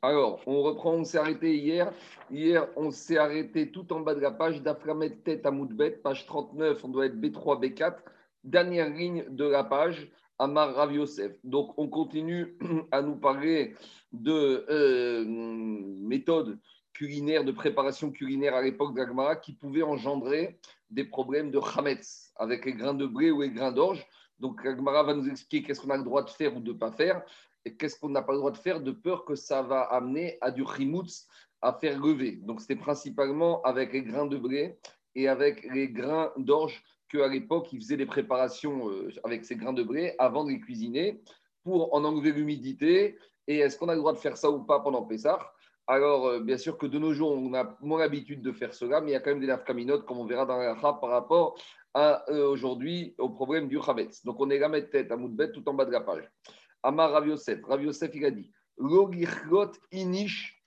Alors, on reprend, on s'est arrêté hier. Hier, on s'est arrêté tout en bas de la page d'Aframet tête à Moudbet, page 39, on doit être B3, B4, dernière ligne de la page, Amar Rav Yosef. Donc, on continue à nous parler de euh, méthodes culinaires, de préparation culinaire à l'époque d'Agmara qui pouvaient engendrer des problèmes de chametz avec les grains de blé ou les grains d'orge. Donc, Agmara va nous expliquer qu'est-ce qu'on a le droit de faire ou de ne pas faire qu'est-ce qu'on n'a pas le droit de faire de peur que ça va amener à du chimoutz à faire lever. Donc, c'était principalement avec les grains de blé et avec les grains d'orge qu'à l'époque, ils faisaient des préparations euh, avec ces grains de blé avant de les cuisiner pour en enlever l'humidité. Et est-ce qu'on a le droit de faire ça ou pas pendant Pessah? Alors, euh, bien sûr que de nos jours, on a moins l'habitude de faire cela, mais il y a quand même des nafkaminotes, comme on verra dans la par rapport euh, aujourd'hui au problème du Chametz. Donc, on est la tête à Moudbet tout en bas de la page. Amar Rav Yosef. Il a dit inish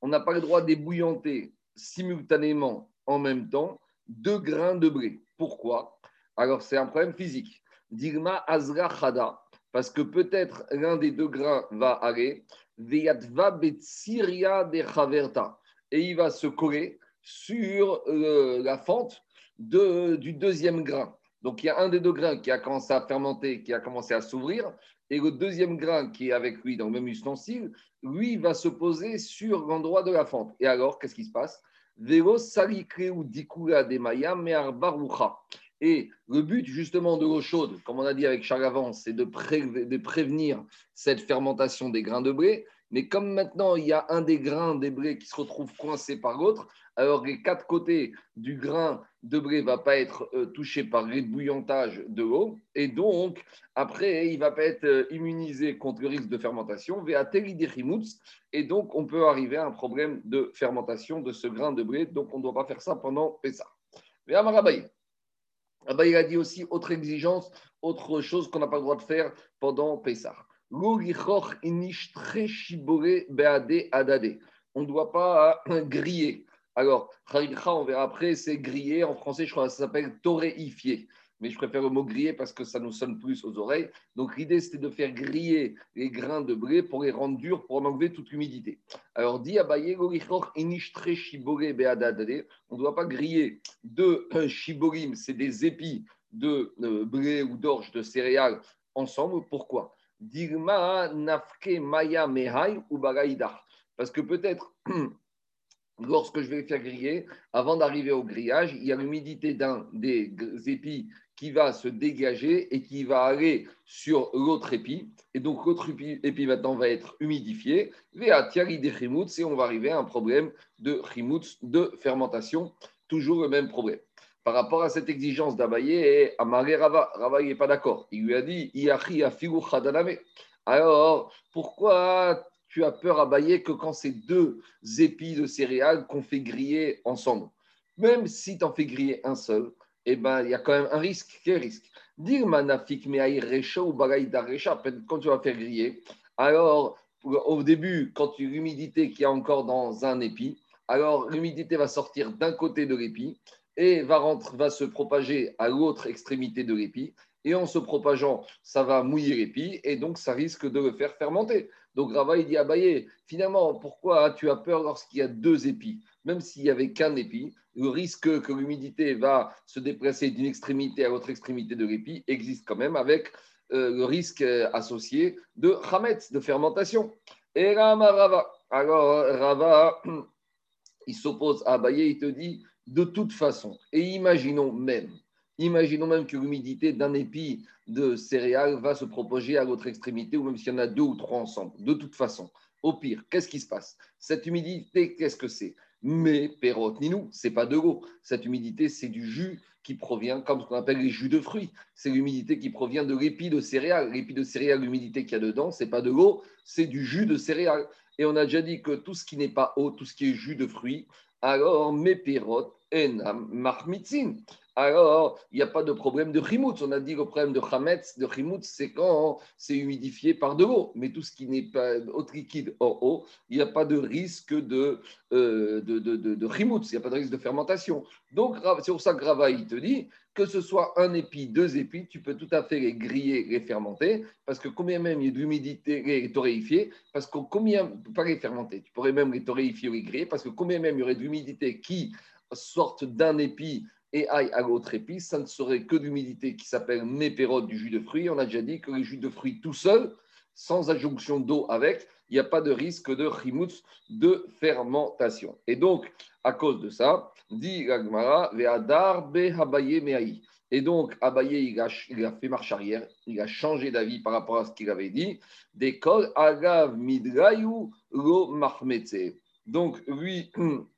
On n'a pas le droit d'ébouillanter simultanément en même temps deux grains de blé. Pourquoi? Alors, c'est un problème physique. Digma Azra Chada, parce que peut-être l'un des deux grains va aller, Veyatva Betsiria de Chaverta, et il va se coller sur euh, la fente du deuxième grain. Donc il y a un des deux grains qui a commencé à fermenter, qui a commencé à s'ouvrir, et le deuxième grain qui est avec lui dans le même ustensile, lui va se poser sur l'endroit de la fente. Et alors, qu'est-ce qui se passe? Et le but justement de l'eau chaude, comme on a dit avec Charles avant, c'est de, de, prévenir cette fermentation des grains de blé. Mais comme maintenant il y a un des grains des blés qui se retrouve coincé par l'autre, alors les quatre côtés du grain de blé ne va pas être euh, touché par l'ébouillantage de l'eau, et donc après il ne va pas être euh, immunisé contre le risque de fermentation, et donc on peut arriver à un problème de fermentation de ce grain de blé, donc on ne doit pas faire ça pendant Pessah. Mais Amarabaï, il a dit aussi autre exigence, autre chose qu'on n'a pas le droit de faire pendant Pessah. On ne doit pas griller alors, on verra après, c'est grillé. En français, je crois que ça s'appelle toréifier. Mais je préfère le mot griller parce que ça nous sonne plus aux oreilles. Donc, l'idée, c'était de faire griller les grains de blé pour les rendre durs, pour en enlever toute l'humidité. Alors, dit Abaye, on ne doit pas griller deux shiborim, c'est des épis de euh, blé ou d'orge, de céréales, ensemble. Pourquoi? Nafke maya mehai ou Parce que peut-être lorsque je vais faire griller, avant d'arriver au grillage, il y a l'humidité d'un des épis qui va se dégager et qui va aller sur l'autre épi. Et donc, l'autre épi, maintenant va être humidifié. Et on va arriver à un problème de chimoutz, de fermentation. Toujours le même problème. Par rapport à cette exigence d'Abaye, Amaré Rava, Rava n'est pas d'accord. Il lui a dit Alors, pourquoi tu as peur bailler que quand c'est deux épis de céréales qu'on fait griller ensemble. Même si tu en fais griller un seul, eh ben, il y a quand même un risque. Quel risque? Dire manafik ou quand tu vas faire griller, alors au début, quand tu l'humidité qu'il y a encore dans un épi, alors l'humidité va sortir d'un côté de l'épi et va, se propager à l'autre extrémité de l'épi. Et en se propageant, ça va mouiller l'épi et donc ça risque de le faire fermenter. Donc Rava, il dit à finalement, pourquoi tu as peur lorsqu'il y a deux épis? Même s'il n'y avait qu'un épi, le risque que l'humidité va se déplacer d'une extrémité à l'autre extrémité de l'épi existe quand même avec euh, le risque euh, associé de chametz, de fermentation. Et Rava, alors Rava, il s'oppose à Abaye, il te dit, de toute façon, et imaginons même, imaginons même que l'humidité d'un épi de céréales va se propager à l'autre extrémité, ou même s'il y en a deux ou trois ensemble. De toute façon, au pire, qu'est-ce qui se passe? Cette humidité, qu'est-ce que c'est? Mais, pérote, ni nous, c'est pas de l'eau. Cette humidité, c'est du jus qui provient, comme ce qu'on appelle les jus de fruits. C'est l'humidité qui provient de l'épi de céréales. L'épi de céréales, l'humidité qu'il y a dedans, c'est pas de l'eau, c'est du jus de céréales. Et on a déjà dit que tout ce qui n'est pas eau, tout ce qui est jus de fruits, alors mes pérotes, enam marmitzin. Alors il n'y a pas de problème de chimoutz. On a dit que le problème de chametz, de chimoutz, c'est quand c'est humidifié par de l'eau. Mais tout ce qui n'est pas autre liquide hors eau, il n'y a pas de risque de, euh, de, de, de, il n'y a pas de risque de fermentation. Donc c'est pour ça que Rava, il te dit que ce soit un épi, deux épis, tu peux tout à fait les griller, les fermenter, parce que combien même il y a d'humidité, les torréfier, parce que combien, pas les fermenter, tu pourrais même les torréfier ou les griller, parce que combien même il y aurait d'humidité qui sortent d'un épi et aille à l'autre épice, ça ne serait que d'humidité qui s'appelle mépérode du jus de fruits. On a déjà dit que le jus de fruits tout seul, sans adjonction d'eau avec, il n'y a pas de risque de chimoutz, de fermentation. Et donc, à cause de ça, dit Gagmara, et donc, Abaye, il a, fait marche arrière, il a changé d'avis par rapport à ce qu'il avait dit. D'école, Agav Midrayu Lo Donc, lui,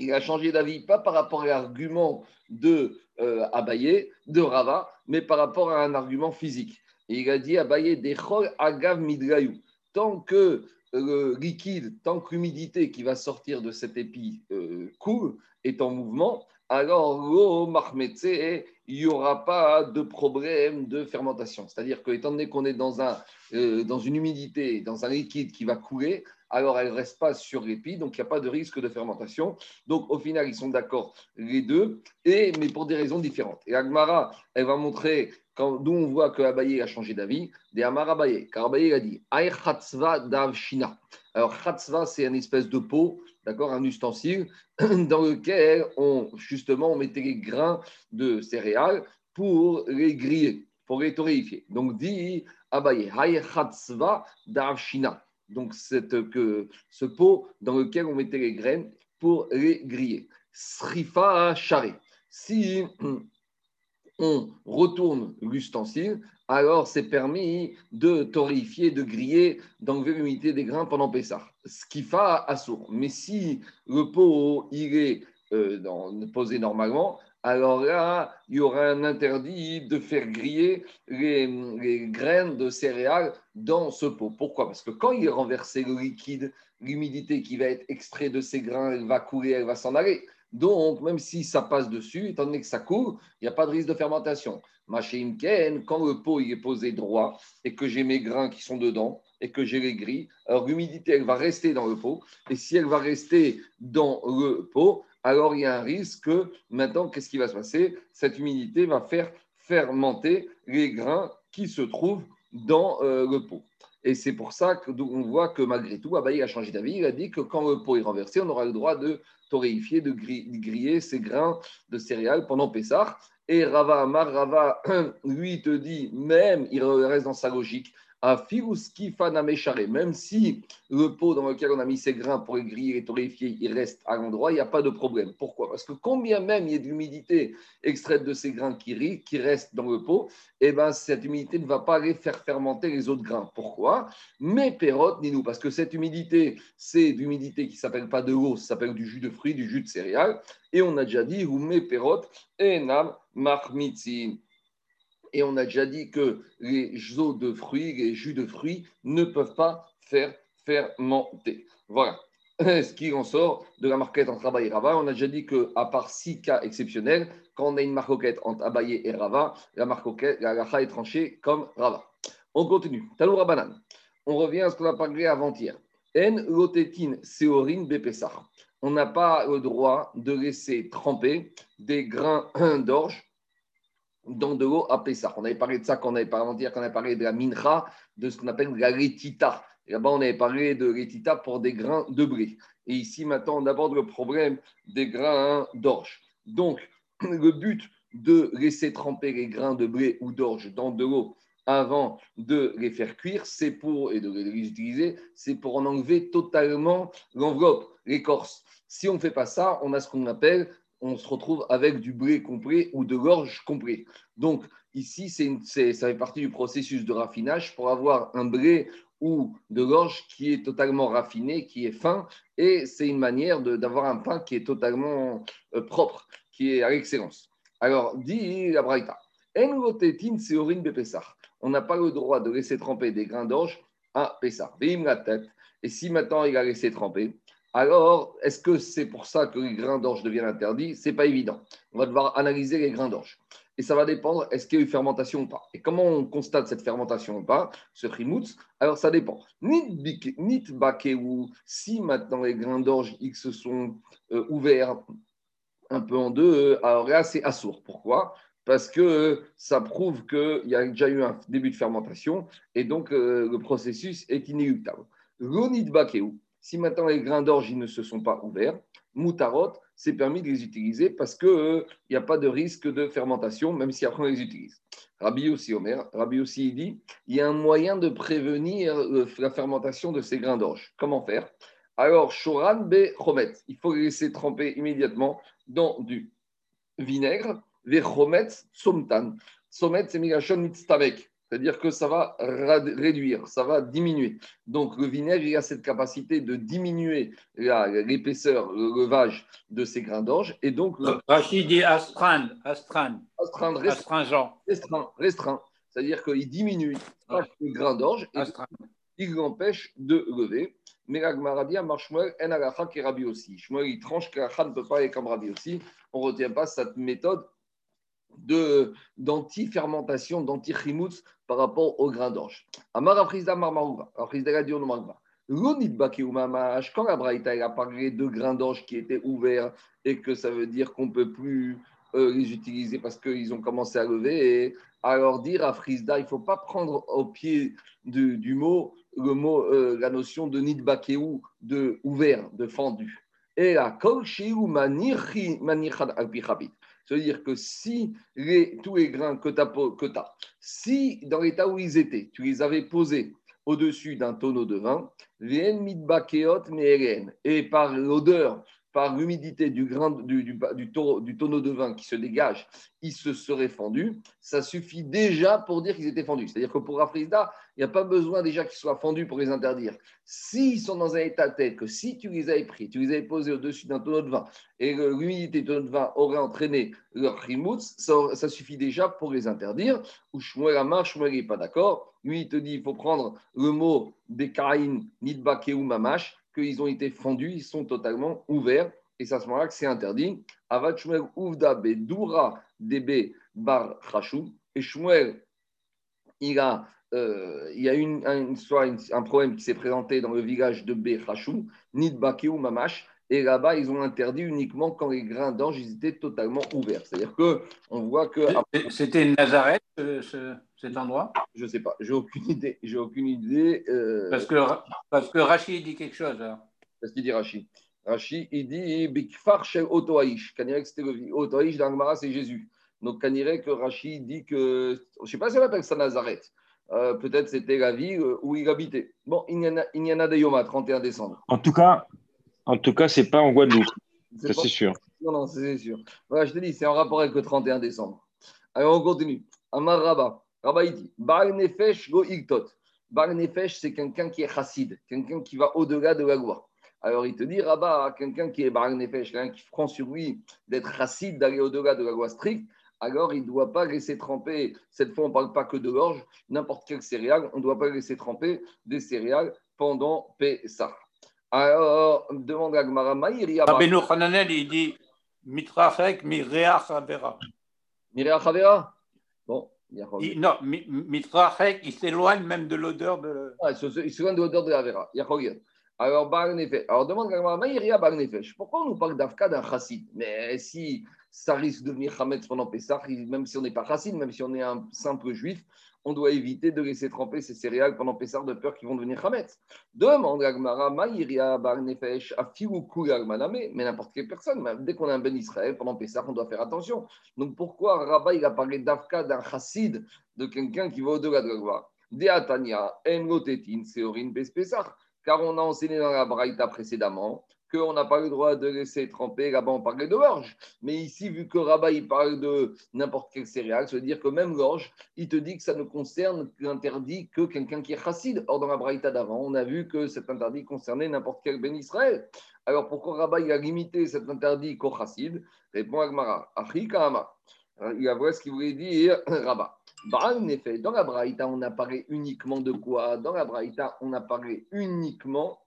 il a changé d'avis, pas par rapport à l'argument de euh, Abaye, de Rava, mais par rapport à un argument physique. Il a dit Abaye, Dechol Agav. Tant que le liquide, tant que l'humidité qui va sortir de cet épi euh, coule, est en mouvement, alors l'eau il n'y aura pas de problème de fermentation. C'est-à-dire que, étant donné qu'on est dans, un, euh, dans une humidité, dans un liquide qui va couler, alors elle ne reste pas sur l'épi, donc il n'y a pas de risque de fermentation. Donc au final, ils sont d'accord les deux, et, mais pour des raisons différentes. Et Agmara, elle va montrer, d'où on voit que Abaye a changé d'avis, des Amar Abaye, car Abaye a dit Aï dav shina. Alors chatzva, c'est une espèce de pot, d'accord, un ustensile dans lequel on, justement, on mettait les grains de céréales pour les griller, pour les torréfier. Donc dit Abaye, Aï dav shina donc ce pot dans lequel on mettait les graines pour les griller. Srifa charé. Si on retourne l'ustensile, alors c'est permis de torréfier, de griller, d'enlever l'humidité des grains pendant Pessah. Skifa assour. Mais si le pot il est euh, posé normalement, alors là, il y aura un interdit de faire griller les, graines de céréales dans ce pot. Pourquoi? Parce que quand il est renversé le liquide, l'humidité qui va être extraite de ces grains, elle va couler, elle va s'en aller. Donc, même si ça passe dessus, étant donné que ça coule, il n'y a pas de risque de fermentation. Ken, quand le pot il est posé droit et que j'ai mes grains qui sont dedans et que j'ai les grilles, alors l'humidité, elle va rester dans le pot. Et si elle va rester dans le pot, alors il y a un risque que maintenant, qu'est-ce qui va se passer? Cette humidité va faire fermenter les grains qui se trouvent dans euh, le pot. Et c'est pour ça qu'on voit que malgré tout, Abaye a changé d'avis. Il a dit que quand le pot est renversé, on aura le droit de torréfier, de griller ces grains de céréales pendant Pessah. Et Rava Amar, Rava, lui, te dit, même, il reste dans sa logique, même si le pot dans lequel on a mis ces grains pour les griller et torréfier, il reste à l'endroit, il n'y a pas de problème. Pourquoi? Parce que combien même il y a d'humidité extraite de ces grains qui, qui restent dans le pot, eh ben, cette humidité ne va pas aller faire fermenter les autres grains. Pourquoi? Mais pérote, ni nous, parce que cette humidité, c'est d'humidité qui s'appelle pas de l'eau, ça s'appelle du jus de fruits, du jus de céréales. Et on a déjà dit, ou mes pérote, enam marmitzin. Et on a déjà dit que les eaux de fruits, les jus de fruits ne peuvent pas faire fermenter. Voilà ce qui en sort de la marquette entre Abaye et Rava. On a déjà dit qu'à part six cas exceptionnels, quand on a une marquette entre Abaye et Rava, la marquette, la est tranchée comme Rava. On continue. Taloura banane. On revient à ce qu'on a parlé avant-hier. En lotétine séorine bépessar. On n'a pas le droit de laisser tremper des grains d'orge dans de l'eau à Pessah. On avait parlé de ça quand on avait parlé on avait parlé de la mincha, de ce qu'on appelle la rétita. Là-bas, on avait parlé de rétita pour des grains de blé. Et ici, maintenant, on aborde le problème des grains d'orge. Donc, le but de laisser tremper les grains de blé ou d'orge dans de l'eau avant de les faire cuire, c'est pour, et de les utiliser, c'est pour en enlever totalement l'enveloppe, l'écorce. Si on ne fait pas ça, on a ce qu'on appelle on se retrouve avec du blé complet ou de l'orge complet. Donc, ici, c'est ça fait partie du processus de raffinage pour avoir un blé ou de l'orge qui est totalement raffiné, qui est fin, et c'est une manière d'avoir un pain qui est totalement euh, propre, qui est à l'excellence. Alors, dit la Braïta, on n'a pas le droit de laisser tremper des grains d'orge à Pessah. Et si maintenant il a laissé tremper, Alors, est-ce que c'est pour ça que les grains d'orge deviennent interdits? Ce n'est pas évident. On va devoir analyser les grains d'orge. Et ça va dépendre, est-ce qu'il y a eu fermentation ou pas? Et comment on constate cette fermentation ou pas, ce chimoutz Alors, ça dépend. Nit ou si maintenant les grains d'orge X se sont euh, ouverts un peu en deux, euh, alors là, c'est assourd. Pourquoi? Parce que ça prouve qu'il y a déjà eu un début de fermentation et donc euh, le processus est inéluctable. L'onit bakeu, si maintenant les grains d'orge ne se sont pas ouverts, moutarot, c'est permis de les utiliser parce qu'il euh, n'y a pas de risque de fermentation, même si après on les utilise. Rabbi aussi, Omer, Rabbi aussi, il dit il y a un moyen de prévenir euh, la fermentation de ces grains d'orge. Comment faire? Alors, shoran be chomet, il faut les laisser tremper immédiatement dans du vinaigre Vechomet somtan. Somet, c'est migashon mitztamek. C'est-à-dire que ça va réduire, ça va diminuer. Donc le vinaigre, il a cette capacité de diminuer l'épaisseur, le levage de ces grains d'orge. Et donc. Rachid dit astreindre, astreindre. Astreindre, restreint. Restreint. C'est-à-dire qu'il diminue les grains d'orge et il l'empêche de lever. Mais la Gemara dit, Shmuel en alacha qui Rabbi aussi. Shmuel, il tranche qu'Alacha ne peut pas aller comme Rabbi aussi. On ne retient pas cette méthode d'anti-fermentation, d'anti-chimoutz par rapport au grain d'orge. Amar Afrizda Marmarouva, Afrizda Gadio Marmarouva. Quand la Braïta a parlé de grains d'orge qui étaient ouverts et que ça veut dire qu'on ne peut plus euh, les utiliser parce qu'ils ont commencé à lever, alors dire à Frisda, il ne faut pas prendre au pied du, mot, le mot euh, la notion de nidbakeou, de ouvert, de fendu. Et la c'est-à-dire que si tous les grains que tu as, si dans l'état où ils étaient, tu les avais posés au-dessus d'un tonneau de vin, et par l'odeur par l'humidité du, grain, du, tonneau de vin qui se dégage, ils se seraient fendus, ça suffit déjà pour dire qu'ils étaient fendus. C'est-à-dire que pour Afrizda, il n'y a pas besoin déjà qu'ils soient fendus pour les interdire. S'ils sont dans un état tel que si tu les avais pris, tu les avais posés au-dessus d'un tonneau de vin et l'humidité du tonneau de vin aurait entraîné leur rimouts, ça, suffit déjà pour les interdire. Ou Shmuel Amar, Shmuel n'est pas d'accord. Lui, il te dit il faut prendre le mot Bekaïn, Nidbake ou Mamash qu'ils ont été fondus, ils sont totalement ouverts. Et c'est à ce moment-là que c'est interdit. Avat Shmuel Uvda Bedura Debe Bar Chashou. Et Shmuel, il a, euh, il y a une, un, un problème qui s'est présenté dans le village de Bechachou, Nidbakeu Mamash. Et là-bas, ils ont interdit uniquement quand les grains d'ange étaient totalement ouverts. C'est-à-dire que on voit que. C'était Nazareth, ce, cet endroit? Je ne sais pas. J'ai aucune idée. J'ai aucune idée. Euh, parce, que, parce que Rachid dit quelque chose. Qu'est-ce qu'il dit Rachid Rachid, il dit Bikfar shel Otoaïch. Kanirek, c'était le Otoaïch dans c'est Jésus. Donc, Kanirek, Rachid dit que. Je ne sais pas si on appelle ça Nazareth. Euh, peut-être c'était la ville où il habitait. Bon, il y en a, il y en a des Yoma, 31 décembre. En tout cas, en tout cas, c'est pas en Guadeloupe. Ça, c'est sûr. Non, non, c'est sûr. Voilà, je te dis, c'est en rapport avec le 31 décembre. Alors, on continue. Amar Rabba. Rabba, il dit Bar Nefesh go Iltot. Bar Nefesh, c'est quelqu'un qui est chassid, quelqu'un qui va au-delà de la loi. Alors, il te dit Rabba, quelqu'un qui est Bar Nefesh, quelqu'un qui prend sur lui d'être chassid, d'aller au-delà de la loi stricte, alors il ne doit pas laisser tremper, cette fois on ne parle pas que de l'orge, n'importe quelle céréale, on ne doit pas laisser tremper des céréales pendant Pessah. Alors, demande à Gmara Maïri. Rabbeinu Hananel, il dit Mitrachek Mirea Chavera. Mirea Chavera? Bon. Il, non, Mitrachek, il s'éloigne même de l'odeur de. Ah, il s'éloigne de l'odeur de la Vera. Alors, Alors, demande à Gmara Maïri Bagnefesh. Pourquoi on nous parle d'Afka d'un chassid? Mais si ça risque de devenir Hametz pendant Pessah, même si on n'est pas chassid, même si on est un simple juif, on doit éviter de laisser tremper ces céréales pendant Pessar de peur qu'ils vont devenir Hametz. Demande Agmara, Maïria, Barnefesh, mais n'importe quelle personne, dès qu'on a un Ben Israël pendant Pessar, on doit faire attention. Donc pourquoi Rabat il a parlé d'Afka, d'un chassid, de quelqu'un qui va au-delà de la gloire? Deatania, Engotetin, Seorin, Pessar. Car on a enseigné dans la Braïta précédemment qu'on n'a pas le droit de laisser tremper. Là-bas, on parlait de l'orge. Mais ici, vu que Rabat, il parle de n'importe quelle céréale, ça veut dire que même l'orge, il te dit que ça ne concerne l'interdit que quelqu'un qui est chassid. Or, dans la Braïta d'avant, on a vu que cet interdit concernait n'importe quel Ben Israël. Alors, pourquoi Rabat, il a limité cet interdit qu'au chassid? Répond Agmara. Il a vu ce qu'il voulait dire Rabat. En effet, dans la Braïta, on a parlé uniquement de quoi? Dans la Braïta, on a parlé uniquement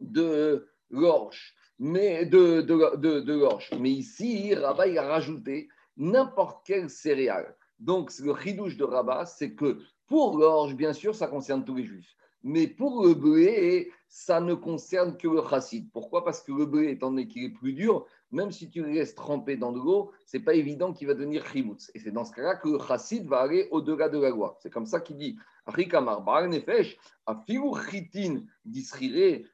de l'orge, mais de, de, de, l'orge. Mais ici, Rabat, il a rajouté n'importe quelle céréale. Donc, le ridouche de Rabat, c'est que pour l'orge, bien sûr, ça concerne tous les juifs. Mais pour le blé, ça ne concerne que le chassid. Pourquoi? Parce que le blé, étant donné qu'il est plus dur, même si tu le laisses tremper dans de l'eau, c'est pas évident qu'il va devenir chimoutz. Et c'est dans ce cas-là que le chassid va aller au-delà de la loi. C'est comme ça qu'il dit Rikamar, Nefesh,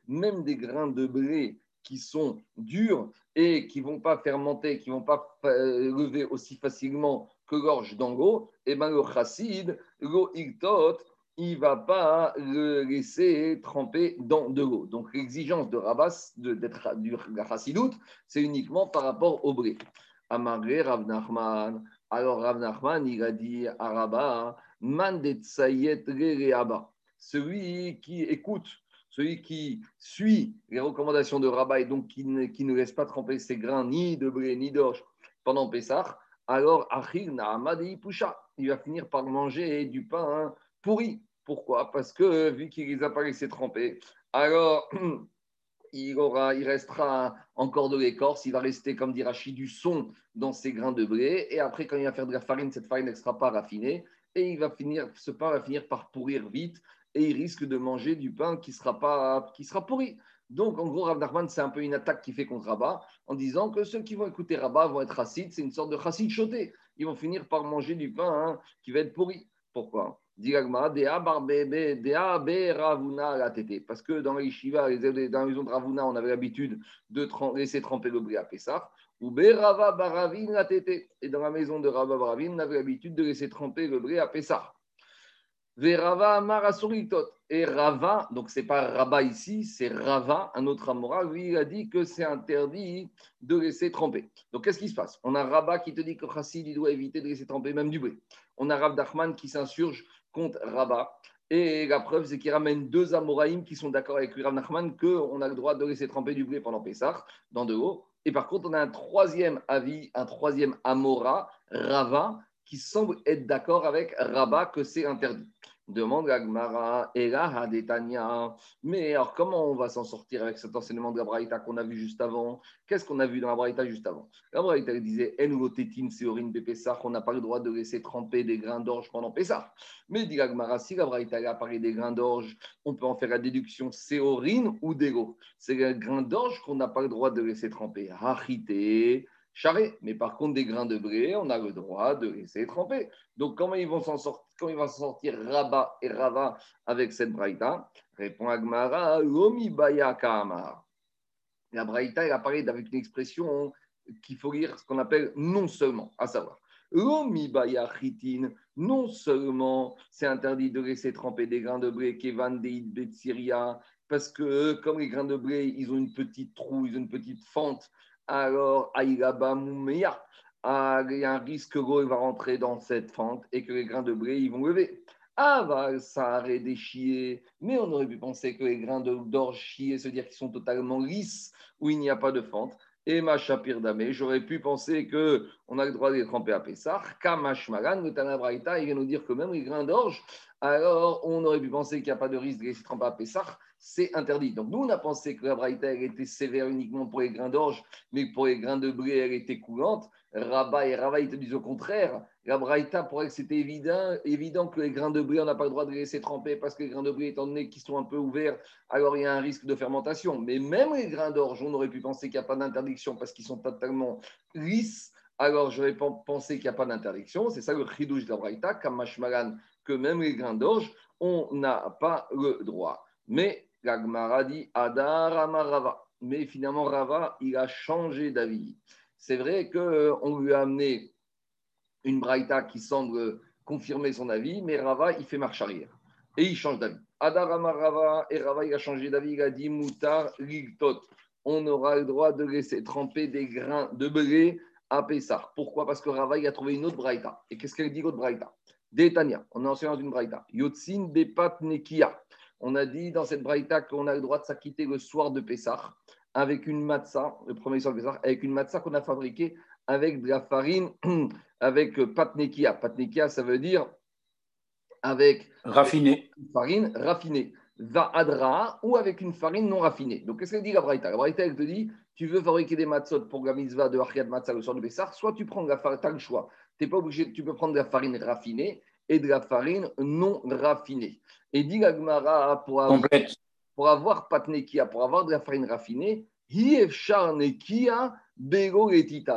même des grains de blé qui sont durs et qui vont pas fermenter, qui vont pas euh, lever aussi facilement que l'orge l'eau, et bien le chassid, l'eau iltot, il ne va pas le laisser tremper dans de l'eau. Donc l'exigence de Rabas, d'être du chassidoute, c'est uniquement par rapport au blé. Amaré Rav Nachman, alors Rav Nachman, il a dit à Rabba, celui qui écoute celui qui suit les recommandations de Rabat et donc qui ne, qui ne laisse pas tremper ses grains ni de blé ni d'orge pendant Pessah, alors Achil Pusha, il va finir par manger du pain pourri. Pourquoi? Parce que vu qu'il les a pas laissés tremper, alors il, restera encore de l'écorce, il va rester, comme dit Rachid, du son dans ses grains de blé. Et après, quand il va faire de la farine, cette farine ne sera pas raffinée. Et il ce pain va finir par pourrir vite et il risque de manger du pain qui sera, pas, qui sera pourri. Donc, en gros, Rav Nachman, c'est un peu une attaque qui fait contre Rabat en disant que ceux qui vont écouter Rabat vont être chassides, c'est une sorte de chassid choté. Ils vont finir par manger du pain hein, qui va être pourri. Pourquoi? Parce que dans les Shiva, dans la maison de Ravuna, on avait l'habitude de laisser tremper le blé à Pessah. Ou Berava Baravin la Et dans la maison de Rava Baravin, on avait l'habitude de laisser tremper le blé à Pessah. Verava Et Rava, donc c'est pas Rabat ici, c'est Rava, un autre Amora, lui il a dit que c'est interdit de laisser tremper. Donc qu'est-ce qui se passe? On a Rabat qui te dit que Chassid doit éviter de laisser tremper même du blé. On a Rav Dachman qui s'insurge contre Rabat. Et la preuve, c'est qu'il ramène deux Amoraïm qui sont d'accord avec Rav Nachman qu'on a le droit de laisser tremper du blé pendant Pessah, dans de l'eau. Et par contre, on a un troisième avis, un troisième Amora, Rava, qui semble être d'accord avec Rabat que c'est interdit. Demande Gmara, et là, Mais alors, comment on va s'en sortir avec cet enseignement de la Braïta qu'on a vu juste avant? Qu'est-ce qu'on a vu dans la Braïta juste avant? La Braïta disait En Séorine Pessah, on n'a pas le droit de laisser tremper des grains d'orge pendant Pessah. Mais dit Gmara, si la Braïta a parlé des grains d'orge, on peut en faire la déduction Séorine ou d'ego. C'est les grains d'orge qu'on n'a pas le droit de laisser tremper. Hachité charré. Mais par contre, des grains de blé, on a le droit de laisser tremper. Donc, comment ils vont s'en sortir, ils vont sortir Rabat et Rava avec cette braïta Répond Agmara, Lomi Baya La braïta, elle a parlé avec une expression qu'il faut lire ce qu'on appelle non seulement, à savoir. Lomi Baya Chitin, non seulement c'est interdit de laisser tremper des grains de blé, Kevan Deid Betsiria, parce que comme les grains de blé, ils ont une petite trou, ils ont une petite fente alors Aïlaba Moumeya, ah, il y a un risque que l'eau va rentrer dans cette fente et que les grains de blé ils vont lever. Ah, ça aurait déchié. Mais on aurait pu penser que les grains d'orge chiés, se dire qu'ils sont totalement lisses, où il n'y a pas de fente. Et ma chapir damé, j'aurais pu penser qu'on a le droit de les tremper à Pessah. Kamash Magan, le Tanabraïta, il vient nous dire que même les grains d'orge, alors on aurait pu penser qu'il n'y a pas de risque de les tremper à Pessah c'est interdit. Donc nous, on a pensé que la braïta, elle était sévère uniquement pour les grains d'orge, mais pour les grains de blé, elle était coulante. Rabat et Rabat, ils te disent au contraire. La braïta, pour elle, c'était évident, évident que les grains de blé, on n'a pas le droit de les laisser tremper parce que les grains de blé, étant donné qu'ils sont un peu ouverts, alors il y a un risque de fermentation. Mais même les grains d'orge, on aurait pu penser qu'il n'y a pas d'interdiction parce qu'ils sont totalement lisses. Alors j'aurais pensé qu'il n'y a pas d'interdiction. C'est ça le chidouj de la braïta, comme que même les grains d'orge, on n'a pas le droit. Mais Gagmara dit Adar Rava. Mais finalement, Rava, il a changé d'avis. C'est vrai qu'on euh, lui a amené une braïta qui semble confirmer son avis, mais Rava, il fait marche arrière. Et il change d'avis. Adar Rava, et Rava, il a changé d'avis. Il a dit Moutar Ligtot. On aura le droit de laisser tremper des grains de blé à Pessah. Pourquoi? Parce que Rava, il a trouvé une autre braïta. Et qu'est-ce qu'elle dit, l'autre braïta? Détania, on est enseignant d'une braïta. Yotzin Bepat Nekia on a dit dans cette braïta qu'on a le droit de s'acquitter le soir de Pessah avec une matzah, le premier soir de Pessah, avec une matzah qu'on a fabriquée avec de la farine, avec patnekia. Patnekia, ça veut dire avec raffiné. farine raffinée. va adra ou avec une farine non raffinée. Donc, qu'est-ce qu'elle dit la Braïta? La Braïta, elle te dit tu veux fabriquer des matzot pour la mitzvah de Matzah le soir de Bessar, soit tu prends la farine, tu as le choix. Tu pas obligé, tu peux prendre de la farine raffinée et de la farine non raffinée. Et dit la Gemara pour avoir, pour avoir patnekia, pour avoir de la farine raffinée,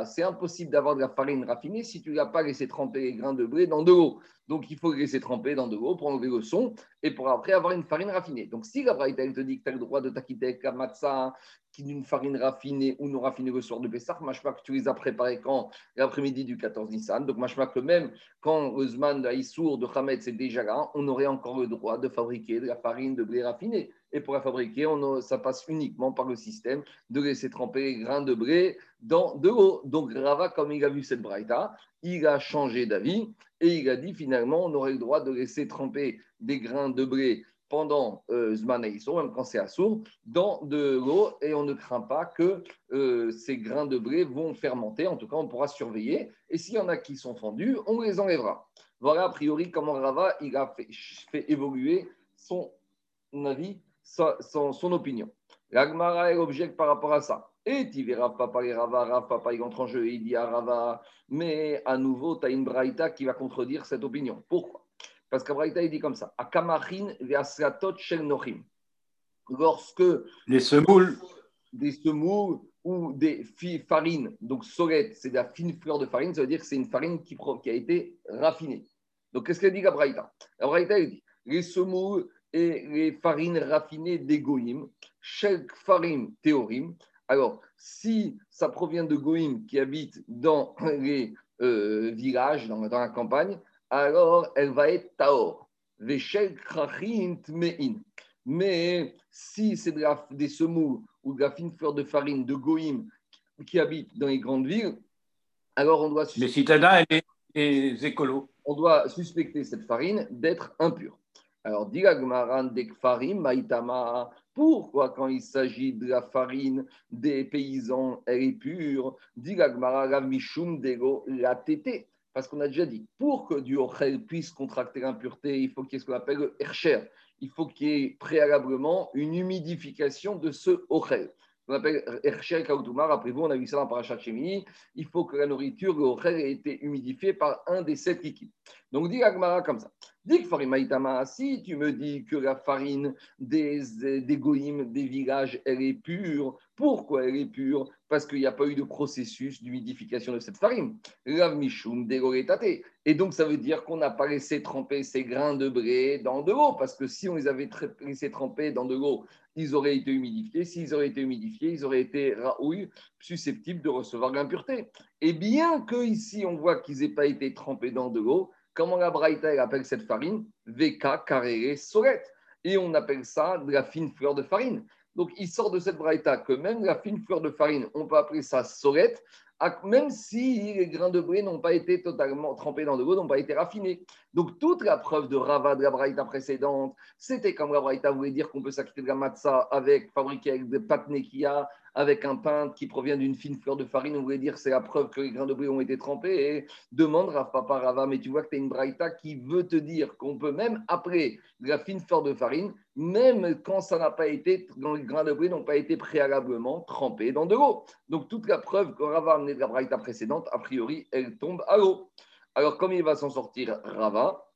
c'est impossible d'avoir de la farine raffinée si tu n'as pas laissé tremper les grains de blé dans de l'eau. Donc, il faut laisser tremper dans de l'eau pour enlever le son et pour après avoir une farine raffinée. Donc, si la Braïta te dit que tu as le droit de t'acquitter la qui d'une farine raffinée ou non raffinée le soir de Pessah, machma que tu les as préparés quand? L'après-midi du 14 Nissan. Donc, machma que même quand le Zman de de Hamed, c'est déjà là, on aurait encore le droit de fabriquer de la farine de blé raffinée. Et pour la fabriquer, ça passe uniquement par le système de laisser tremper les grains de blé dans de l'eau. Donc Rava, comme il a vu cette braïta, il a changé d'avis et il a dit finalement on aurait le droit de laisser tremper des grains de blé pendant euh, Zman même quand c'est assourd, dans de l'eau et on ne craint pas que euh, ces grains de blé vont fermenter. En tout cas, on pourra surveiller. Et s'il y en a qui sont fendus, on les enlèvera. Voilà a priori comment Rava il a fait, fait évoluer son avis, son, son opinion. L'Agmara est objecte par rapport à ça. Et tu verras Papa et Rava, Rav Papa il entre en jeu et il dit à Rava, mais à nouveau, tu as une Braïta qui va contredire cette opinion. Pourquoi? Parce que Braïta il dit comme ça Akamachin ve'aslatot nochim. Lorsque. Les semoules. Des semoules ou des farines, donc solette, c'est de la fine fleur de farine, ça veut dire que c'est une farine qui, qui a été raffinée. Donc qu'est-ce qu'elle dit la Braïta? La Braïta elle dit les semoules et les farines raffinées des goïm, shel farim théorim, alors, si ça provient de Goïm qui habite dans les euh, villages, dans, la campagne, alors elle va être Taor. Mais si c'est de des semoux ou de la fine fleur de farine de Goïm qui habite dans les grandes villes, alors on doit. Les citadins et les, écolos. On doit suspecter cette farine d'être impure. Alors, Gmaran Dekfarim, Maïtama, pourquoi, quand il s'agit de la farine des paysans, elle est pure? Mishum Dego la tété. Parce qu'on a déjà dit, pour que du ochel puisse contracter l'impureté, il faut qu'il y ait ce qu'on appelle le hercher. Il faut qu'il y ait préalablement une humidification de ce ochel. On appelle Hercher Kautumar. Après vous, on a vu ça dans Shemini. Il faut que la nourriture, le ochel, ait été humidifiée par un des sept liquides. Donc, dit Agmara comme ça. Dis que si tu me dis que la farine des, des goïms, des villages, elle est pure, pourquoi elle est pure? Parce qu'il n'y a pas eu de processus d'humidification de cette farine. Et donc, ça veut dire qu'on n'a pas laissé tremper ces grains de blé dans de l'eau, parce que si on les avait laissés tremper dans de l'eau, ils auraient été humidifiés. S'ils auraient été humidifiés, ils auraient été raouilles, susceptibles de recevoir l'impureté. Et bien que ici, on voit qu'ils n'aient pas été trempés dans de l'eau, Comment la Braïta appelle cette farine? VK carré solette. Et on appelle ça de la fine fleur de farine. Donc, il sort de cette braïta que même la fine fleur de farine, on peut appeler ça solette, même si les grains de blé n'ont pas été totalement trempés dans de l'eau, n'ont pas été raffinés. Donc, toute la preuve de Rava de la braïta précédente, c'était comme la braïta voulait dire qu'on peut s'acquitter de la matzah avec, fabriqué avec des pâtes nekia, avec un pain qui provient d'une fine fleur de farine, on voulait dire c'est la preuve que les grains de blé ont été trempés. Et demande Rav Papa Rava, mais tu vois que tu as une braïta qui veut te dire qu'on peut même après de la fine fleur de farine, même quand ça n'a pas été, quand les grains de blé n'ont pas été préalablement trempés dans de l'eau. Donc toute la preuve que Rava de la braïta précédente, a priori, elle tombe à l'eau. Alors comment il va s'en sortir Rava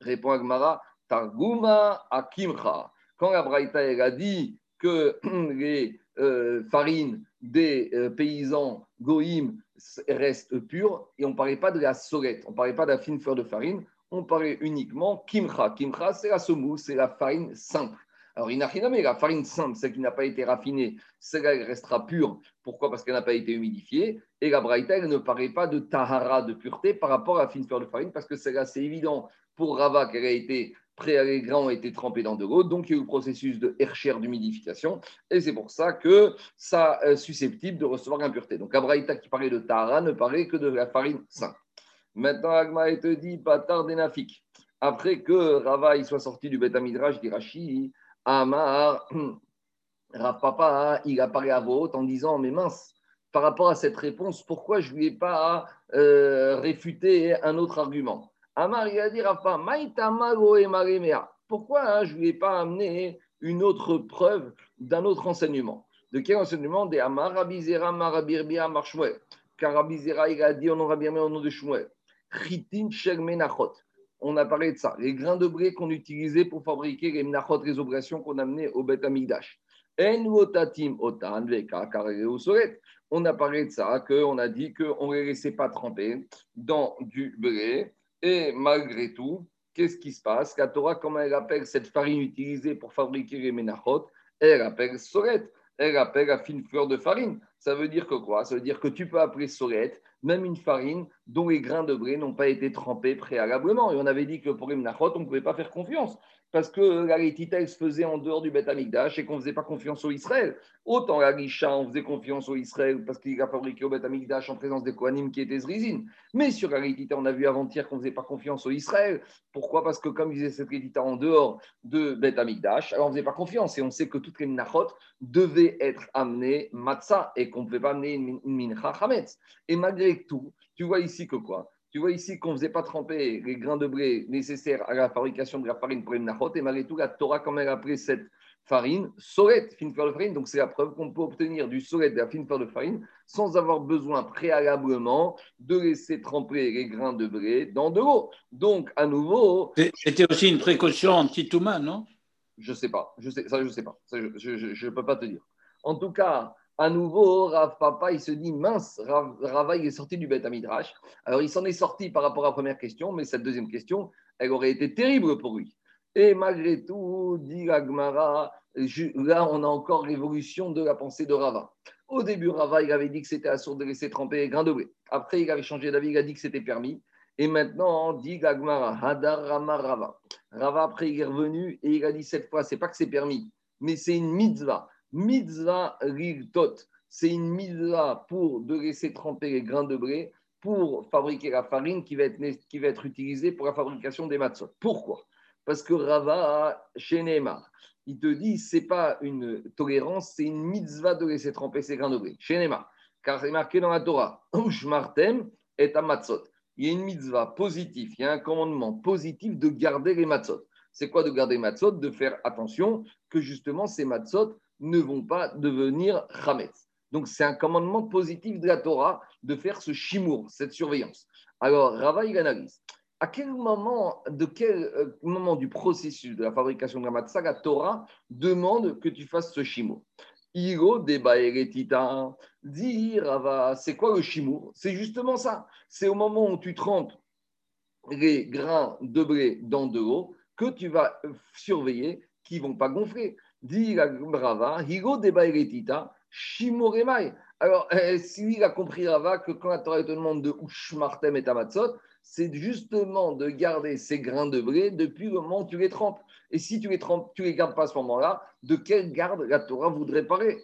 Répond Agmara, Targuma Akimcha. Quand la braïta elle a dit que les euh, farine des euh, paysans goïm reste pure et on ne parlait pas de la solette, on ne parlait pas de la fine fleur de farine, on parlait uniquement kimcha. Kimcha, c'est la semoule, c'est la farine simple. Alors, mais la farine simple, celle qui n'a pas été raffinée, celle-là, elle restera pure. Pourquoi? Parce qu'elle n'a pas été humidifiée. Et la braïta, elle ne paraît pas de tahara, de pureté, par rapport à la fine fleur de farine, parce que celle-là, c'est évident pour Rava qu'elle a été les grains ont été dans de l'eau, donc il y a eu le processus de hercher d'humidification, et c'est pour ça que ça est susceptible de recevoir l'impureté. Donc Abraïta qui parlait de Tahara ne parlait que de la farine simple. Maintenant, Agma te dit Patar Denafik. Après que Rava soit sorti du Beth Midrash d'Irachi, Amar, Rav Papa, il a parlé à voix en disant Mais mince, par rapport à cette réponse, pourquoi je ne lui ai pas euh, réfuté un autre argument? Amar, il a dit Rafa, Pourquoi hein, je ne lui ai pas amené une autre preuve d'un autre enseignement? De quel enseignement? Des Amarabizera, Marabirbia, Marshmuel. Car Rabizera, il a dit on aura bien au nom de Shmuel. Chitin, Menachot. On a parlé de ça. Les grains de blé qu'on utilisait pour fabriquer les menachot, les obligations qu'on amenait au Bet Amigdash. On a parlé de ça, qu'on a dit qu'on ne les laissait pas tremper dans du blé. Et malgré tout, qu'est-ce qui se passe? La Torah, comment elle appelle cette farine utilisée pour fabriquer les menachot Elle appelle soret. Elle appelle la fine fleur de farine. Ça veut dire que quoi? Ça veut dire que tu peux appeler soret même une farine dont les grains de blé n'ont pas été trempés préalablement. Et on avait dit que pour les menachot, on ne pouvait pas faire confiance parce que la rétita, se faisait en dehors du Beth Amikdash et qu'on ne faisait pas confiance au Israël. Autant la Risha, on faisait confiance au Israël parce qu'il a fabriqué au Beth Amikdash en présence des Kohanim qui étaient Zrizin. Mais sur la rétita, on a vu avant-hier qu'on ne faisait pas confiance au Israël. Pourquoi? Parce que comme ils faisaient cette rétita en dehors de Beth Amikdash, alors on ne faisait pas confiance. Et on sait que toutes les menachot devaient être amenées matzah et qu'on ne pouvait pas amener une mincha. Et malgré tout, tu vois ici que quoi? Tu vois ici qu'on ne faisait pas tremper les grains de blé nécessaires à la fabrication de la farine pour les nachot, et malgré tout, la Torah, quand a appelé cette farine, solet, fine fleur de farine. Donc, c'est la preuve qu'on peut obtenir du solet de la fine fleur de farine sans avoir besoin préalablement de laisser tremper les grains de blé dans de l'eau. Donc, à nouveau. C'était aussi une précaution anti-Touma, non? Je ne sais pas. Je sais, ça, je ne sais pas. je ne peux pas te dire. En tout cas, à nouveau, Rav Papa, il se dit mince, Rav, Rava, il est sorti du Beth Amidrash. Alors, il s'en est sorti par rapport à la première question, mais cette deuxième question, elle aurait été terrible pour lui. Et malgré tout, dit Agmara, là, on a encore l'évolution de la pensée de Rava. Au début, Rava, il avait dit que c'était assourd de laisser tremper les grains de blé. Après, il avait changé d'avis, il a dit que c'était permis. Et maintenant, dit Agmara, Hadar Rama Rava. Rava, après, il est revenu et il a dit cette fois, c'est pas que c'est permis, mais c'est une mitzvah mitzvah tot. C'est une mitzvah pour de laisser tremper les grains de blé pour fabriquer la farine qui va être, qui va être utilisée pour la fabrication des matzot. Pourquoi? Parce que Rava, chez il te dit c'est pas une tolérance, c'est une mitzvah de laisser tremper ces grains de blé. Chez car c'est marqué dans la Torah, Martem et matzot. Il y a une mitzvah positive, il y a un commandement positif de garder les matzot. C'est quoi de garder les matzot? De faire attention que justement ces matzot ne vont pas devenir Hametz. Donc, c'est un commandement positif de la Torah de faire ce chimour, cette surveillance. Alors, Rava, il analyse. À quel moment, de quel euh, moment du processus de la fabrication de la matzah, la Torah demande que tu fasses ce chimour? Iro tita. Dit Rava, c'est quoi le chimour? C'est justement ça. C'est au moment où tu trempes les grains de blé dans de l'eau que tu vas surveiller qu'ils ne vont pas gonfler. Dit la Brava, Higo Shimoremai. Alors, euh, si il a compris Rava que quand la Torah te demande de Ushmartem et Tamatzot, c'est justement de garder ces grains de blé depuis le moment où tu les trempes. Et si tu les trempes, tu les gardes pas à ce moment-là, de quelle garde la Torah voudrait parler?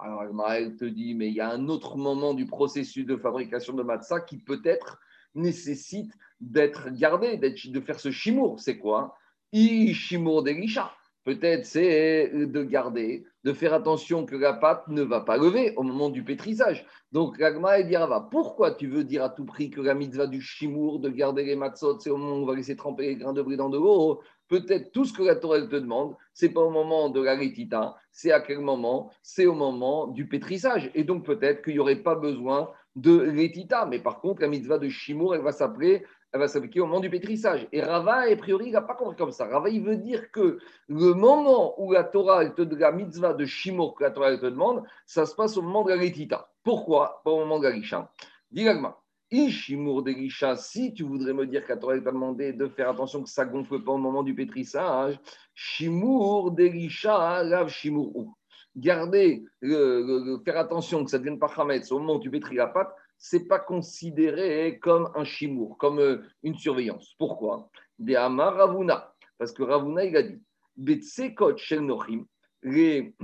Alors, elle te dit, mais il y a un autre moment du processus de fabrication de matzah qui peut-être nécessite d'être gardé, de faire ce chimour. C'est quoi? I chimour d'Elisha. Peut-être c'est de garder, de faire attention que la pâte ne va pas lever au moment du pétrissage. Donc, Ragma et Rava, pourquoi tu veux dire à tout prix que la mitzvah du chimour, de garder les matzot, c'est au moment où on va laisser tremper les grains de blé dans de l'eau? Peut-être tout ce que la Torah te demande, c'est pas au moment de la rétita, c'est à quel moment? C'est au moment du pétrissage. Et donc, peut-être qu'il n'y aurait pas besoin de rétita. Mais par contre, la mitzvah de chimour, elle va s'appeler elle va s'appliquer au moment du pétrissage. Et Rava, a priori, il n'a pas compris comme ça. Rava, il veut dire que le moment où la Torah, elle te, la mitzvah de Shimur que la Torah te demande, ça se passe au moment de la Rétita. Pourquoi? Pas au moment de la Risha. Dis Ishimur de si tu voudrais me dire que la Torah t'a demandé de faire attention que ça gonfle pas au moment du pétrissage, Shimur de lave Shimur ou. Garder, faire attention que ça ne devienne pas Hametz au moment où tu pétris la pâte, c'est pas considéré comme un chimour, comme euh, une surveillance. Pourquoi? Des Ravuna. Parce que Ravuna, il a dit les,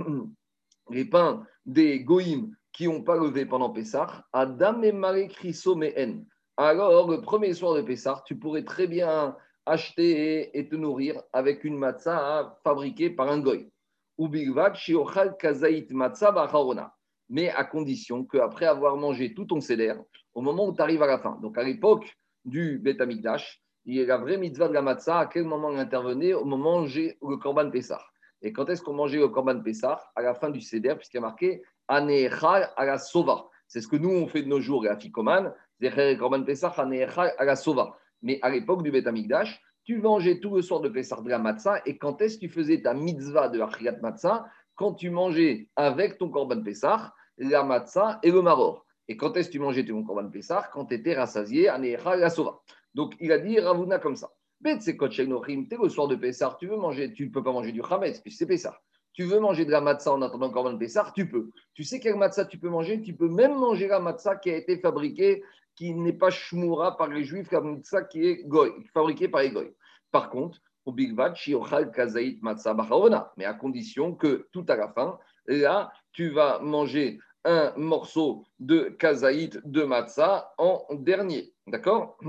les pains des Goïm qui n'ont pas levé pendant Pessah, Adam et Marie en. Alors, le premier soir de Pessah, tu pourrais très bien acheter et te nourrir avec une matzah fabriquée par un. Ou shiochal matzah mais à condition qu'après avoir mangé tout ton céder, au moment où tu arrives à la fin, donc à l'époque du Amikdash, il y a la vraie mitzvah de la matzah, à quel moment elle intervenait? Au moment où j'ai le korban Pessah. Et quand est-ce qu'on mangeait le korban Pessah? À la fin du Seder, puisqu'il y a marqué Anehal à la Sova. C'est ce que nous, on fait de nos jours, à Fikoman, korban Pessah, Anehal à la Sova. Mais à l'époque du Amikdash, tu mangeais tout le soir de Pessah de la matzah. Et quand est-ce que tu faisais ta mitzvah de Achriat Matzah? Quand tu mangeais avec ton korban Pessah, la matzah et le maror. Et quand est-ce que tu mangeais ton korban Pessah? Quand tu étais rassasié, Anehal à la Sova. Donc il a dit Ravuna comme ça. Bet c'est tu es le soir de Pessah, tu veux manger, tu ne peux pas manger du Hametz, puisque c'est Pessah. Tu veux manger de la matzah en attendant Korban Pessah, tu peux. Tu sais quelle matzah tu peux manger? Tu peux même manger la matzah qui a été fabriquée, qui n'est pas shmoura par les juifs, la matzah qui est goy, fabriquée par les goy. Par contre, au Big Kazaït Matzah mais à condition que tout à la fin, là, tu vas manger un morceau de kazaït de matzah en dernier. D'accord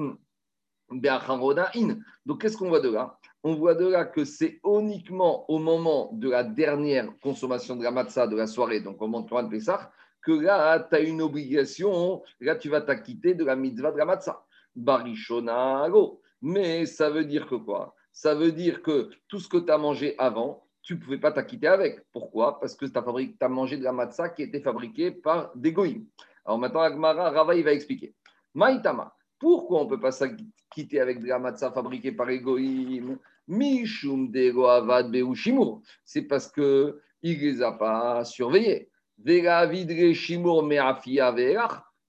donc, qu'est-ce qu'on voit de là? On voit de là que c'est uniquement au moment de la dernière consommation de la matzah de la soirée, donc au moment de Pessah, que là, tu as une obligation, là, tu vas t'acquitter de la mitzvah de la matzah. Barishonaro. Mais ça veut dire que quoi? Ça veut dire que tout ce que tu as mangé avant, tu pouvais pas t'acquitter avec. Pourquoi? Parce que tu as, mangé de la matzah qui était fabriquée par des goïms. Alors maintenant, Agmara, Rava, il va expliquer. Maïtama. Pourquoi on peut pas s'acquitter avec de la matzah fabriquée par Egoïm Mishum avad C'est parce qu'il ne les a pas surveillés.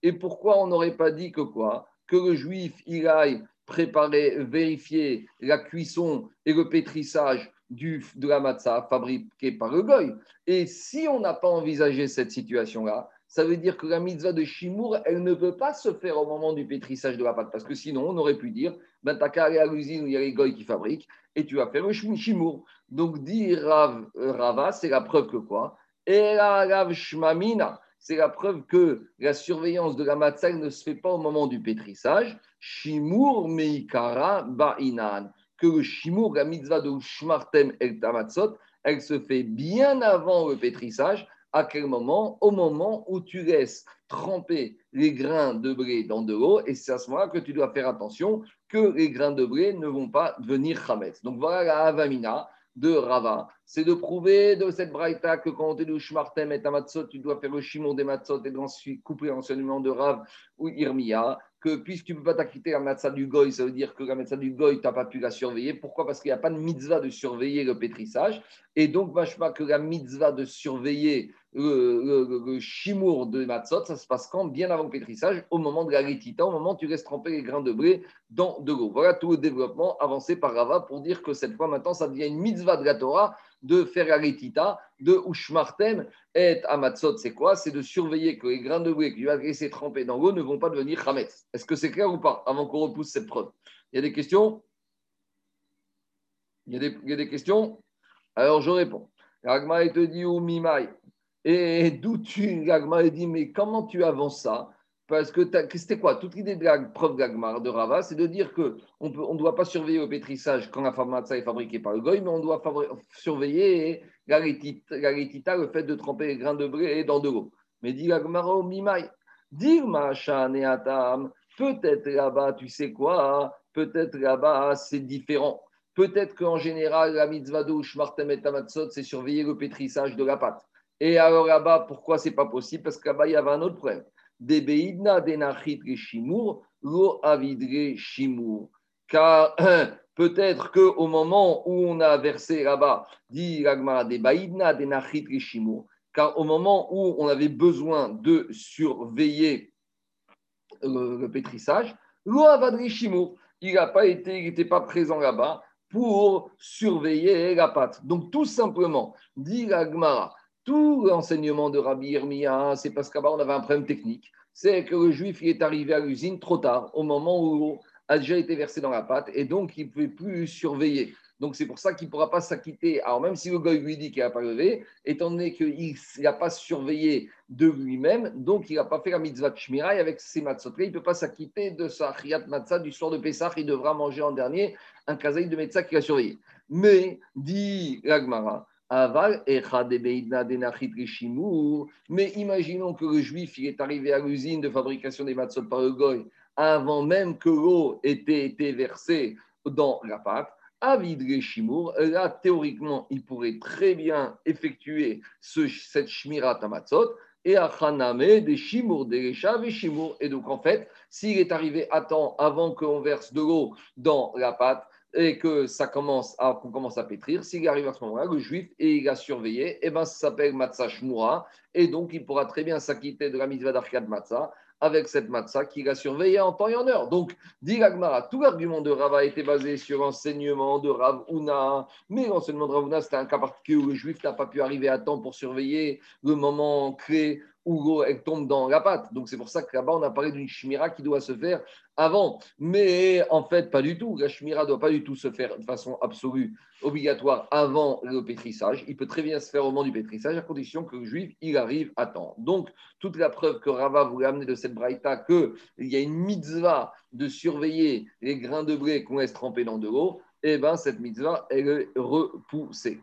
Et pourquoi on n'aurait pas dit que quoi? Que le juif, il aille préparer, vérifier la cuisson et le pétrissage du, de la matzah fabriquée par le goy. Et si on n'a pas envisagé cette situation-là, ça veut dire que la mitzvah de Shimour, elle ne peut pas se faire au moment du pétrissage de la pâte. Parce que sinon, on aurait pu dire, ben, t'as qu'à aller à l'usine où il y a les goy qui fabriquent et tu vas faire le Shimour. Donc, dit Rav, euh, Rava, c'est la preuve que quoi? Et la Rav Shmamina, c'est la preuve que la surveillance de la matzah ne se fait pas au moment du pétrissage. Shimour meikara ba'inan. Que le Shimour, la mitzvah de Shmartem el Tamatzot, elle se fait bien avant le pétrissage à quel moment? Au moment où tu laisses tremper les grains de blé dans de l'eau, et c'est à ce moment-là que tu dois faire attention que les grains de blé ne vont pas devenir chametz. Donc voilà la avamina de Rava. C'est de prouver de cette braïta que quand tu es shmartem et matzot, tu dois faire le chimon des matzot et ensuite couper l'enseignement de Rav ou Irmia que puisque tu ne peux pas t'acquitter la matzah du goy, ça veut dire que la matzah du goy, tu n'as pas pu la surveiller. Pourquoi? Parce qu'il n'y a pas de mitzvah de surveiller le pétrissage. Et donc, pas que la mitzvah de surveiller le, chimour de matzot, ça se passe quand? Bien avant le pétrissage, au moment de la rétita, au moment où tu laisses tremper les grains de blé dans de l'eau. Voilà tout le développement avancé par Rava pour dire que cette fois, maintenant, ça devient une mitzvah de la Torah de rétita, de Ushmartem et Amatzot, c'est quoi? C'est de surveiller que les grains de blé que tu vas laisser tremper dans l'eau ne vont pas devenir Hametz. Est-ce que c'est clair ou pas Avant qu'on repousse cette preuve? Il y a des questions? Il y, a des, questions? Alors je réponds. Ragma te dit ou Mimai. Et d'où tu, Ragma dit, mais comment tu avances ça? Parce que c'était quoi? Toute l'idée de la preuve d'Agmar, de Rava, c'est de dire qu'on ne on doit pas surveiller le pétrissage quand la farmacia est fabriquée par le goy, mais on doit surveiller la rétita, le fait de tremper les grains de blé dans de l'eau. Mais dit Agmar, oh mimai, dire peut-être là-bas, tu sais quoi? Peut-être là-bas, c'est différent. Peut-être qu'en général, la mitzvah de Martem et Tamatzot, c'est surveiller le pétrissage de la pâte. Et alors là-bas, pourquoi c'est pas possible? Parce que là-bas, il y avait un autre problème lo avidre Car peut-être qu'au moment où on a versé là-bas, dit l'agmara, des baïdna denachit car au moment où on avait besoin de surveiller le, pétrissage, lo avadre il n'a pas été, n'était pas présent là-bas pour surveiller la pâte. Donc tout simplement, dit l'agmara, tout l'enseignement de Rabbi Irmia, c'est parce qu'avant on avait un problème technique. C'est que le juif il est arrivé à l'usine trop tard, au moment où a déjà été versé dans la pâte, et donc il ne pouvait plus surveiller. Donc c'est pour ça qu'il ne pourra pas s'acquitter. Alors même si le goy lui dit qu'il n'a pas levé, étant donné qu'il n'a pas surveillé de lui-même, donc il n'a pas fait la mitzvah de Shmirai avec ses matzot. il ne peut pas s'acquitter de sa chiyat matzah du soir de Pessah. Il devra manger en dernier un kazaï de matzah qu'il a surveillé. Mais, dit l'Agmara, Aval mais imaginons que le juif il est arrivé à l'usine de fabrication des matzot par le goy avant même que l'eau ait été versée dans la pâte. Avid Shimour, là, théoriquement, il pourrait très bien effectuer ce, cette Shmirat Matzot et à Haname des Shimour, des et Shimour. Et donc, en fait, s'il est arrivé à temps avant qu'on verse de l'eau dans la pâte, et que ça commence à, qu'on commence à pétrir, s'il arrive à ce moment-là, le juif, et il a surveillé, et eh ben, ça s'appelle Matzah Shmura, et donc il pourra très bien s'acquitter de la mitzvah d'Arkad Matzah avec cette matzah qu'il a surveillée en temps et en heure. Donc, dit Gagmara, tout l'argument de Rava était basé sur l'enseignement de Rav Una, mais l'enseignement de Rav Una, c'était un cas particulier où le juif n'a pas pu arriver à temps pour surveiller le moment clé où elle tombe dans la pâte. Donc c'est pour ça que là-bas, on a parlé d'une chimira qui doit se faire avant. Mais en fait, pas du tout. La chimira ne doit pas du tout se faire de façon absolue, obligatoire, avant le pétrissage. Il peut très bien se faire au moment du pétrissage, à condition que le juif, il arrive à temps. Donc, toute la preuve que Rava voulait amener de cette braïta qu'il y a une mitzvah de surveiller les grains de blé qu'on laisse tremper dans de l'eau, eh bien, cette mitzvah, elle est repoussée.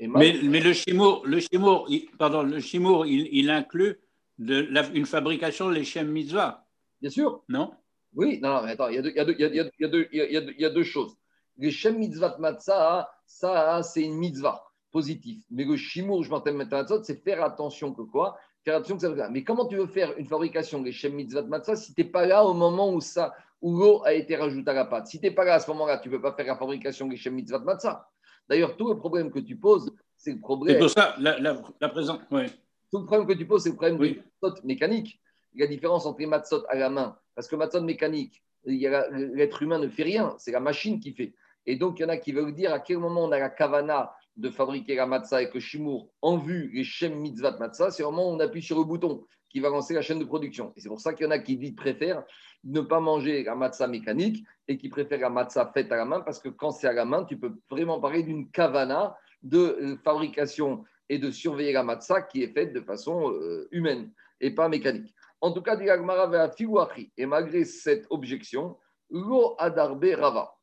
Mais, mais le chimour, le chimour, il, pardon, le chimour, il, il inclut de la, une fabrication de l'échem mitzvah. Bien sûr. Non? Oui, non, non, mais attends, il y a deux, choses. L'échem mitzvah de matzah, ça, c'est une mitzvah positive. Mais le chimour, je m'entends maintenant, c'est faire attention que quoi? Faire attention que ça Mais comment tu veux faire une fabrication de l'échem mitzvah de matzah si tu n'es pas là au moment où ça, où l'eau a été rajoutée à la pâte? Si tu n'es pas là à ce moment-là, tu ne peux pas faire la fabrication de l'échem mitzvah de matzah. D'ailleurs, tout le problème que tu poses, c'est le problème. C'est pour ça, la, la, présence. Oui. Tout le problème que tu poses, c'est le problème oui. de matzot mécanique. Il y a la différence entre les matzot à la main. Parce que matzot mécanique, l'être humain ne fait rien, c'est la machine qui fait. Et donc, il y en a qui veulent dire à quel moment on a la kavana de fabriquer la matzah avec le shimour en vue les shem mitzvah matzah, c'est où on appuie sur le bouton qui va lancer la chaîne de production. Et c'est pour ça qu'il y en a qui préfèrent ne pas manger la matzah mécanique et qui préfèrent la matzah faite à la main parce que quand c'est à la main, tu peux vraiment parler d'une kavana de euh, fabrication et de surveiller la matzah qui est faite de façon euh, humaine et pas mécanique. En tout cas, et malgré cette objection, lo adarbe rava.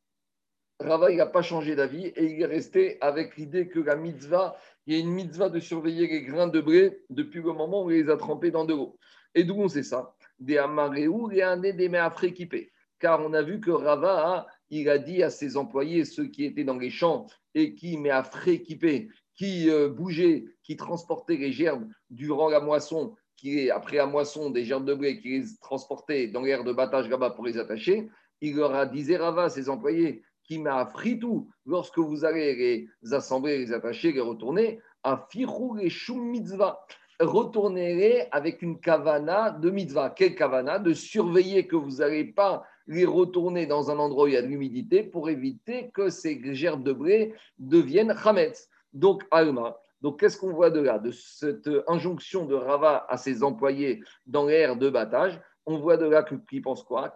Rava, n'a pas changé d'avis et il est resté avec l'idée que la mitzvah, il y a une mitzvah de surveiller les grains de blé depuis le moment où il les a trempés dans de l'eau. Et d'où on sait ça? Des amaréou et un des équipés. Car on a vu que Rava, il a dit à ses employés, ceux qui étaient dans les champs et qui, mais équipés, qui euh, bougeaient, qui transportaient les gerbes durant la moisson, qui, après la moisson des gerbes de blé, qui les transportaient dans l'air de battage là-bas pour les attacher, il leur a dit, Rava, ses employés, qui m'a appris tout, lorsque vous allez les assembler, les attacher, les retourner, à firou et shum mitzvah. Retournez-les avec une kavana de mitzvah. Quelle kavana? De surveiller que vous n'allez pas les retourner dans un endroit où il y a de l'humidité pour éviter que ces gerbes de blé deviennent chametz. Donc, alma. Donc, qu'est-ce qu'on voit de là De cette injonction de Rava à ses employés dans l'air de battage? On voit de là qu'il pense quoi?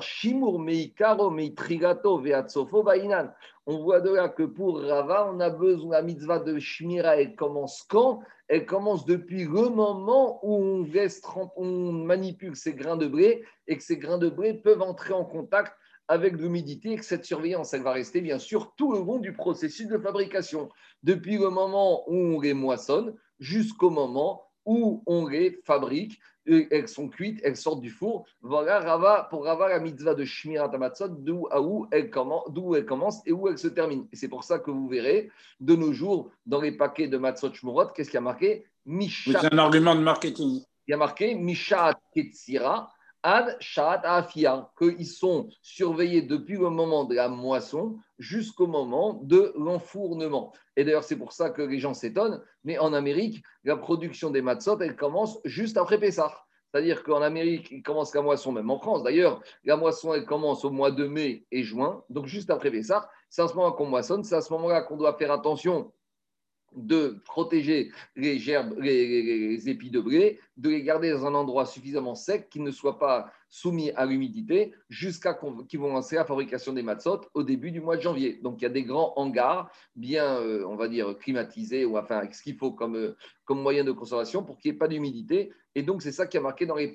Shimur. On voit de là que pour Rava, on a besoin, la mitzvah de Shmira, elle commence quand? Elle commence depuis le moment où on, on manipule ces grains de blé et que ces grains de blé peuvent entrer en contact avec l'humidité et que cette surveillance, elle va rester bien sûr tout le long du processus de fabrication, depuis le moment où on les moissonne jusqu'au moment où on les fabrique elles sont cuites, elles sortent du four. Voilà Rava, pour Rava la mitzvah de Shmirat Matzot, d'où où elle, commence, d'où elle commence et où elle se termine. Et c'est pour ça que vous verrez, de nos jours, dans les paquets de Matzot Shmurot, qu'est-ce qu'il y a marqué? C'est un argument de marketing. Il y a marqué Mishat Ketsira, Ad Shat Afia, qu'ils sont surveillés depuis le moment de la moisson jusqu'au moment de l'enfournement. Et d'ailleurs, c'est pour ça que les gens s'étonnent, mais en Amérique, la production des matzot, elle commence juste après Pessah. C'est-à-dire qu'en Amérique, il commence la moisson, même en France d'ailleurs, la moisson, elle commence au mois de mai et juin, donc juste après Pessah. C'est à ce moment qu'on moissonne, c'est à ce moment-là qu'on doit faire attention de protéger les gerbes, les, épis de blé, de les garder dans un endroit suffisamment sec qui ne soit pas soumis à l'humidité jusqu'à qu'ils vont lancer la fabrication des matzot au début du mois de janvier. Donc il y a des grands hangars bien, euh, on va dire, climatisés ou enfin avec ce qu'il faut comme, euh, comme moyen de conservation pour qu'il n'y ait pas d'humidité. Et donc c'est ça qui a marqué dans les,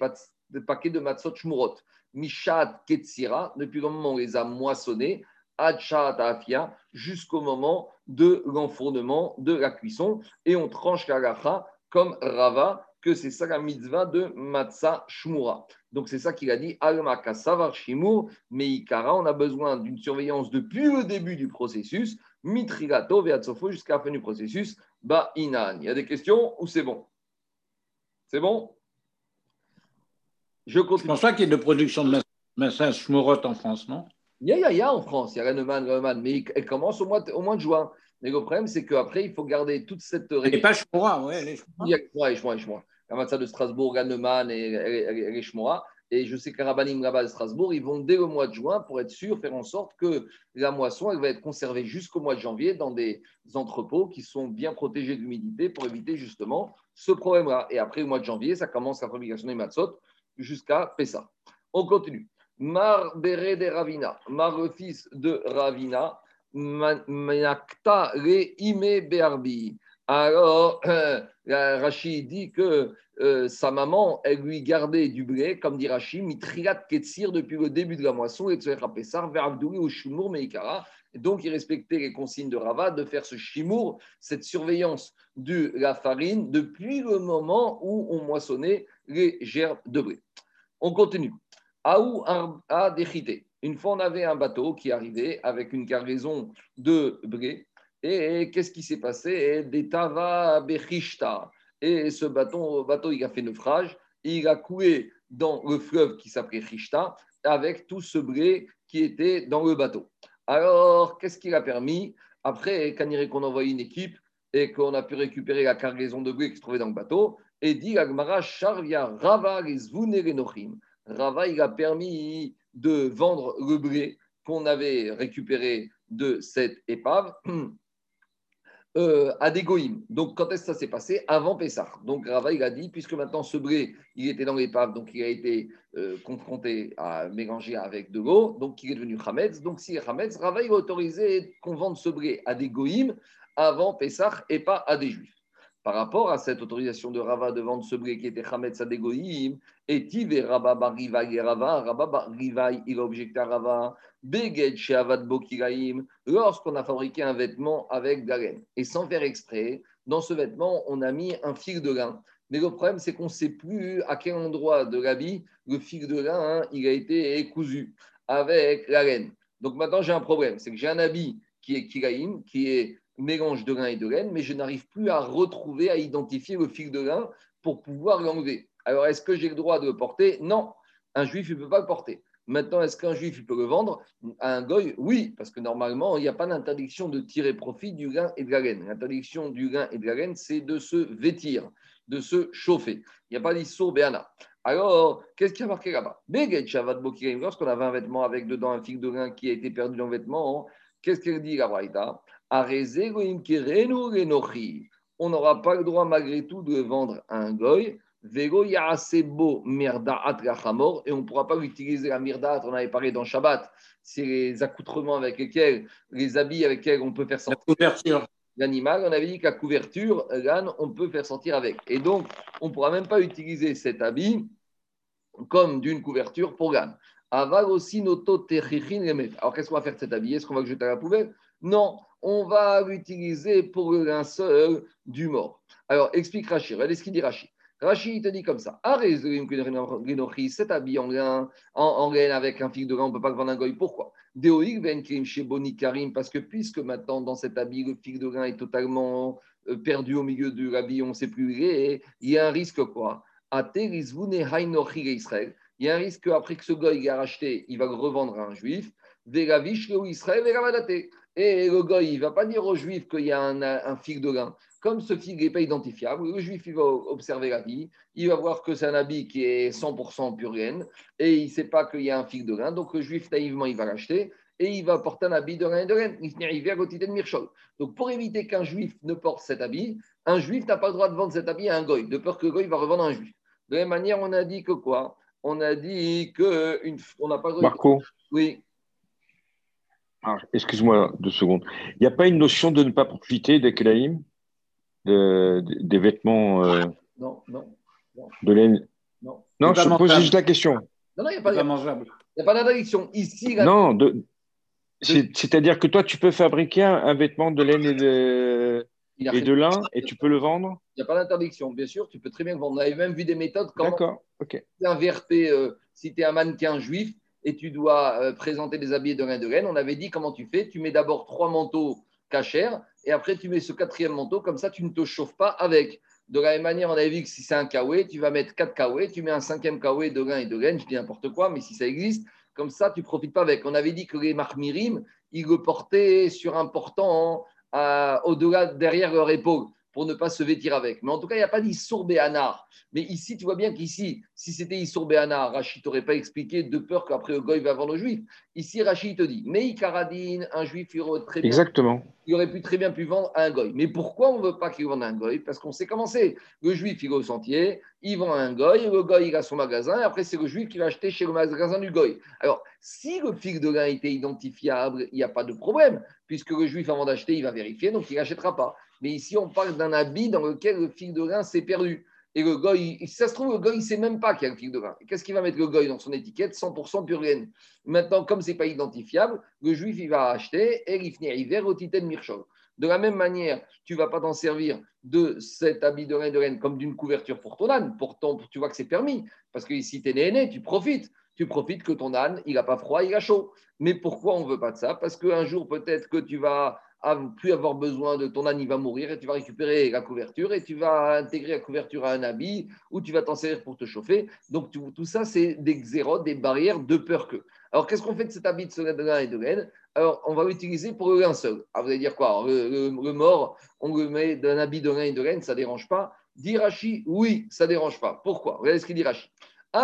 paquets de matzot shmurot. Mishat Ketsira, depuis le moment où on les a moissonnés, Afia, jusqu'au moment de l'enfournement de la cuisson. Et on tranche la comme Rava, que c'est ça la mitzvah de Matzah Shmura. Donc c'est ça qu'il a dit, Alma Kasavar Shimur, Meikara, on a besoin d'une surveillance depuis le début du processus, Mitrigato, Veatsofo, jusqu'à la fin du processus, Ba Inan. Il y a des questions ou c'est bon? C'est bon? Je continue. pense pas qu'il y de production de Matzah Shmurot en France, non? Il y a, il y a, en France, il y a Renneman, Renneman, mais elle commence au mois, au mois de juin. Mais le problème, c'est qu'après, il faut garder toute cette règle. Et pas Shmura, oui, les Il y a Shmura, Shmura, La matzah de Strasbourg, Renneman et, et. Et je sais qu'à Rabbanim là-bas de Strasbourg, ils vont dès le mois de juin pour être sûr, faire en sorte que la moisson, elle va être conservée jusqu'au mois de janvier dans des entrepôts qui sont bien protégés de l'humidité pour éviter justement ce problème-là. Et après le mois de janvier, ça commence la fabrication des matzot jusqu'à Pessa. On continue. Mar Bere de Ravina, Mar fils de Ravina, Manakta le Ime Berbi. Alors, euh, Rachid dit que euh, sa maman, elle lui gardait du blé, comme dit Rachid, mitriat ketsir depuis le début de la moisson, et Pessar, vers Abdouli ou Shumur Meikara. Donc, il respectait les consignes de Rava de faire ce shimour, cette surveillance de la farine, depuis le moment où on moissonnait les gerbes de blé. On continue. Aou a déchité. Une fois, on avait un bateau qui arrivait avec une cargaison de blé. Et qu'est-ce qui s'est passé? Des tava bechishta. Et ce bateau, bateau, il a fait naufrage. il a coulé dans le fleuve qui s'appelait Chishta avec tout ce blé qui était dans le bateau. Alors, qu'est-ce qu'il a permis? Après, quand qu'on a une équipe et qu'on a pu récupérer la cargaison de blé qui se trouvait dans le bateau, et dit Agmara Sharvia Rava Rava, il a permis de vendre le blé qu'on avait récupéré de cette épave euh, à des goïms. Donc, quand est-ce que ça s'est passé? Avant Pessah. Donc, Rava, a dit, puisque maintenant ce blé, était dans l'épave, donc il a été euh, confronté à mélanger avec de l'eau, donc il est devenu Hametz. Donc, si Hametz, Rava, il a autorisé qu'on vende ce blé à des goïms avant Pessah et pas à des juifs par rapport à cette autorisation de Rava de vendre ce blé qui était Hametz Adegoïm, et Tive Rava Barivai et Rava, Rava Barivai, il a objecté à Rava, Beged Sheavad Bokiraim, lorsqu'on a fabriqué un vêtement avec de la laine. Et sans faire exprès, dans ce vêtement, on a mis un fil de lin. Mais le problème, c'est qu'on ne sait plus à quel endroit de l'habit le fil de lin, hein, a été cousu avec la laine. Donc maintenant, j'ai un problème, c'est que j'ai un habit qui est kiraïm, qui est mélange de lin et de laine, mais je n'arrive plus à retrouver, à identifier le fil de lin pour pouvoir l'enlever. Alors, est-ce que j'ai le droit de le porter? Non, un juif ne peut pas le porter. Maintenant, est-ce qu'un juif peut le vendre? À un goy Oui, parce que normalement, il n'y a pas d'interdiction de tirer profit du lin et de la laine. L'interdiction du lin et de la laine, c'est de se vêtir, de se chauffer. Il n'y a pas d'issour béana. Alors, qu'est-ce qui a marqué là-bas? Lorsqu'on avait un vêtement avec dedans un fil de lin qui a été perdu dans le vêtement, qu'est-ce qu'elle dit la on n'aura pas le droit malgré tout de vendre un goy. Et on ne pourra pas utiliser la mirdat, on avait parlé dans Shabbat, c'est les accoutrements avec lesquels, les habits avec lesquels on peut faire sortir l'animal. On avait dit qu'à couverture, l'âne, on peut faire sortir avec. Et donc, on ne pourra même pas utiliser cet habit comme d'une couverture pour l'âne. Alors, qu'est-ce qu'on va faire de cet habit? Est-ce qu'on va le jeter à la poubelle? Non, on va l'utiliser pour le linceul du mort. Alors, explique Rachid. Regardez ce qu'il dit Rachid. Rachid, il te dit comme ça. Cet habit en laine, en, laine avec un fil de lin, on ne peut pas le vendre un goy. Pourquoi? Parce que puisque maintenant dans cet habit, le fil de lin est totalement euh, perdu au milieu de l'habit, on ne sait plus où il il y a un risque quoi? Il y a un risque qu'après que ce goy a racheté, il va le revendre à un juif. Israël, et le goy, il ne va pas dire aux juifs qu'il y a un, un fig de lin. Comme ce fig n'est pas identifiable, le juif, il va observer la vie, il va voir que c'est un habit qui est 100% pur laine, et il ne sait pas qu'il y a un fig de lin. Donc le juif, naïvement, il va l'acheter, et il va porter un habit de lin et de laine. Il arrive à côté de Mirchol. Donc pour éviter qu'un juif ne porte cet habit, un juif n'a pas le droit de vendre cet habit à un goy, de peur que le goy va revendre à un juif. De la même manière, on a dit que quoi? On a dit que une, on n'a pas le droit. Marco. Oui. Ah, excuse-moi deux secondes. Il n'y a pas une notion de ne pas profiter des Kelaïm, des vêtements euh, non, non, de laine Non, non je pose juste la question. Non, non, il n'y a pas, pas mangeable. Il n'y a pas d'interdiction. Ici, non, de... c'est-à-dire que toi, tu peux fabriquer un, vêtement de laine et de, et de l'un, et tu peux le vendre? Il n'y a pas d'interdiction, bien sûr, tu peux très bien le vendre. On avait même vu des méthodes comme D'accord, ok. Euh, si tu es un mannequin juif et tu dois euh, présenter des habits de reine de laine, on avait dit comment tu fais? Tu mets d'abord trois manteaux cachers et après tu mets ce quatrième manteau, comme ça tu ne te chauffes pas avec. De la même manière, on avait vu que si c'est un kawé, tu vas mettre quatre kawé, tu mets un cinquième kawé de rein et de laine, je dis n'importe quoi, mais si ça existe, comme ça tu ne profites pas avec. On avait dit que les marmirim, ils le portaient sur un portant au-delà, derrière leur épaule pour ne pas se vêtir avec. Mais en tout cas, il n'y a pas d'Issour Béhanar. Mais ici, tu vois bien qu'ici, si c'était Issour Béhanar, Rachid t'aurait pas expliqué de peur qu'après le goy va vendre le juif. Ici, Rachid te dit, mais Karadine, un juif, il aurait très bien. Exactement. Il aurait pu très bien pu vendre à un goy. Mais pourquoi on ne veut pas qu'il vende à un goy Parce qu'on sait comment c'est. Le juif, il va au sentier, il vend à un goy, le goy, il a son magasin, et après, c'est le juif qui va acheter chez le magasin du goy. Alors, si le fil de lin était identifiable, il n'y a pas de problème, puisque le juif, avant d'acheter, il va vérifier, donc il n'achètera pas. Mais ici, on parle d'un habit dans lequel le fil de rein s'est perdu. Et le goy, ça se trouve, le goy, ne sait même pas qu'il y a le fil de rein. Qu'est-ce qu'il va mettre le goy dans son étiquette? 100% pur laine. Maintenant, comme ce n'est pas identifiable, le juif, il va acheter et il hiver au titan mirchol. De la même manière, tu ne vas pas t'en servir de cet habit de rein de reine comme d'une couverture pour ton âne. Pourtant, tu vois que c'est permis. Parce que si tu es né, tu profites. Tu profites que ton âne, il n'a pas froid, il a chaud. Mais pourquoi on ne veut pas de ça? Parce qu'un jour, peut-être que tu vas plus avoir besoin de ton âne, il va mourir et tu vas récupérer la couverture et tu vas intégrer la couverture à un habit ou tu vas t'en servir pour te chauffer. Donc tout, ça, c'est des xérotes, des barrières de peur que. Alors qu'est-ce qu'on fait de cet habit de lin et de laine Alors on va l'utiliser pour le linceul. Alors vous allez dire quoi? Le, mort, on le met d'un habit de lin et de laine, ça ne dérange pas. Dirachi, oui, ça ne dérange pas. Pourquoi? Regardez ce qu'il dit Rachi. Mais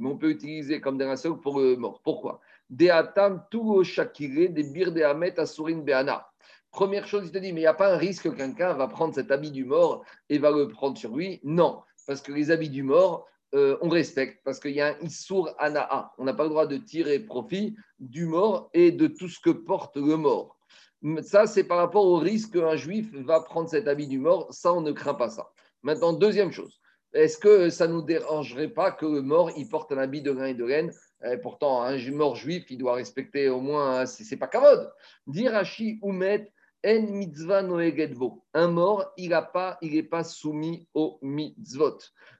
on peut utiliser comme des linceuls pour le mort. Pourquoi? Deatam tout shakire des bir de Hamet Asurin Beana. Première chose, il te dit, mais il n'y a pas un risque que quelqu'un va prendre cet habit du mort et va le prendre sur lui? Non, parce que les habits du mort, euh, on respecte, parce qu'il y a un Issour Anaa. On n'a pas le droit de tirer profit du mort et de tout ce que porte le mort. Ça, c'est par rapport au risque qu'un juif va prendre cet habit du mort. Ça, on ne craint pas ça. Maintenant, deuxième chose, est-ce que ça ne nous dérangerait pas que le mort, il porte un habit de grain et de laine et pourtant, un mort juif, il doit respecter au moins, c'est pas kavod. Dirachi umet en mitzvah noegedvo. Un mort, il n'est pas, pas soumis au mitzvot.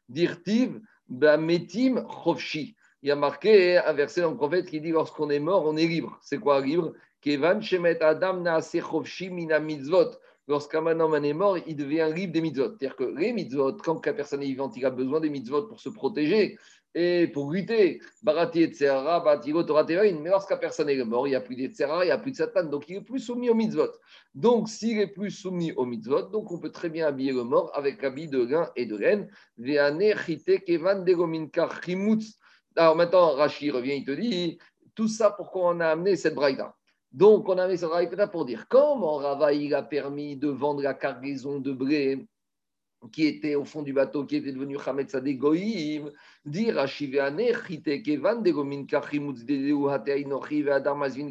Dirtiv metim chofshi. Il y a marqué un verset dans le prophète qui dit lorsqu'on est mort, on est libre. C'est quoi libre? Kevan shemet adam naase chofshi mina mitzvot. Lorsqu'un homme est mort, il devient libre des mitzvot. C'est-à-dire que les mitzvot, quand la personne est vivante, il a besoin des mitzvot pour se protéger et pour lutter. Barati et Tsehara, Mais lorsqu'à personne est mort, il n'y a plus de Tsehara, il n'y a plus de Satan, donc il est plus soumis au mitzvot. Donc s'il est plus soumis au mitzvot, donc on peut très bien habiller le mort avec habit de lin et de laine. Alors maintenant, Rashi revient, il te dit tout ça pourquoi on a amené cette braïda. Donc on a amené cette braïda pour dire comment Rava il a permis de vendre la cargaison de blé qui était au fond du bateau, qui était devenu Hametz Goïm, dire Ashivane, Chite Kevan, Degomin Kachimutz Dedeu Hatei Nochi Ve'adar Mazvin.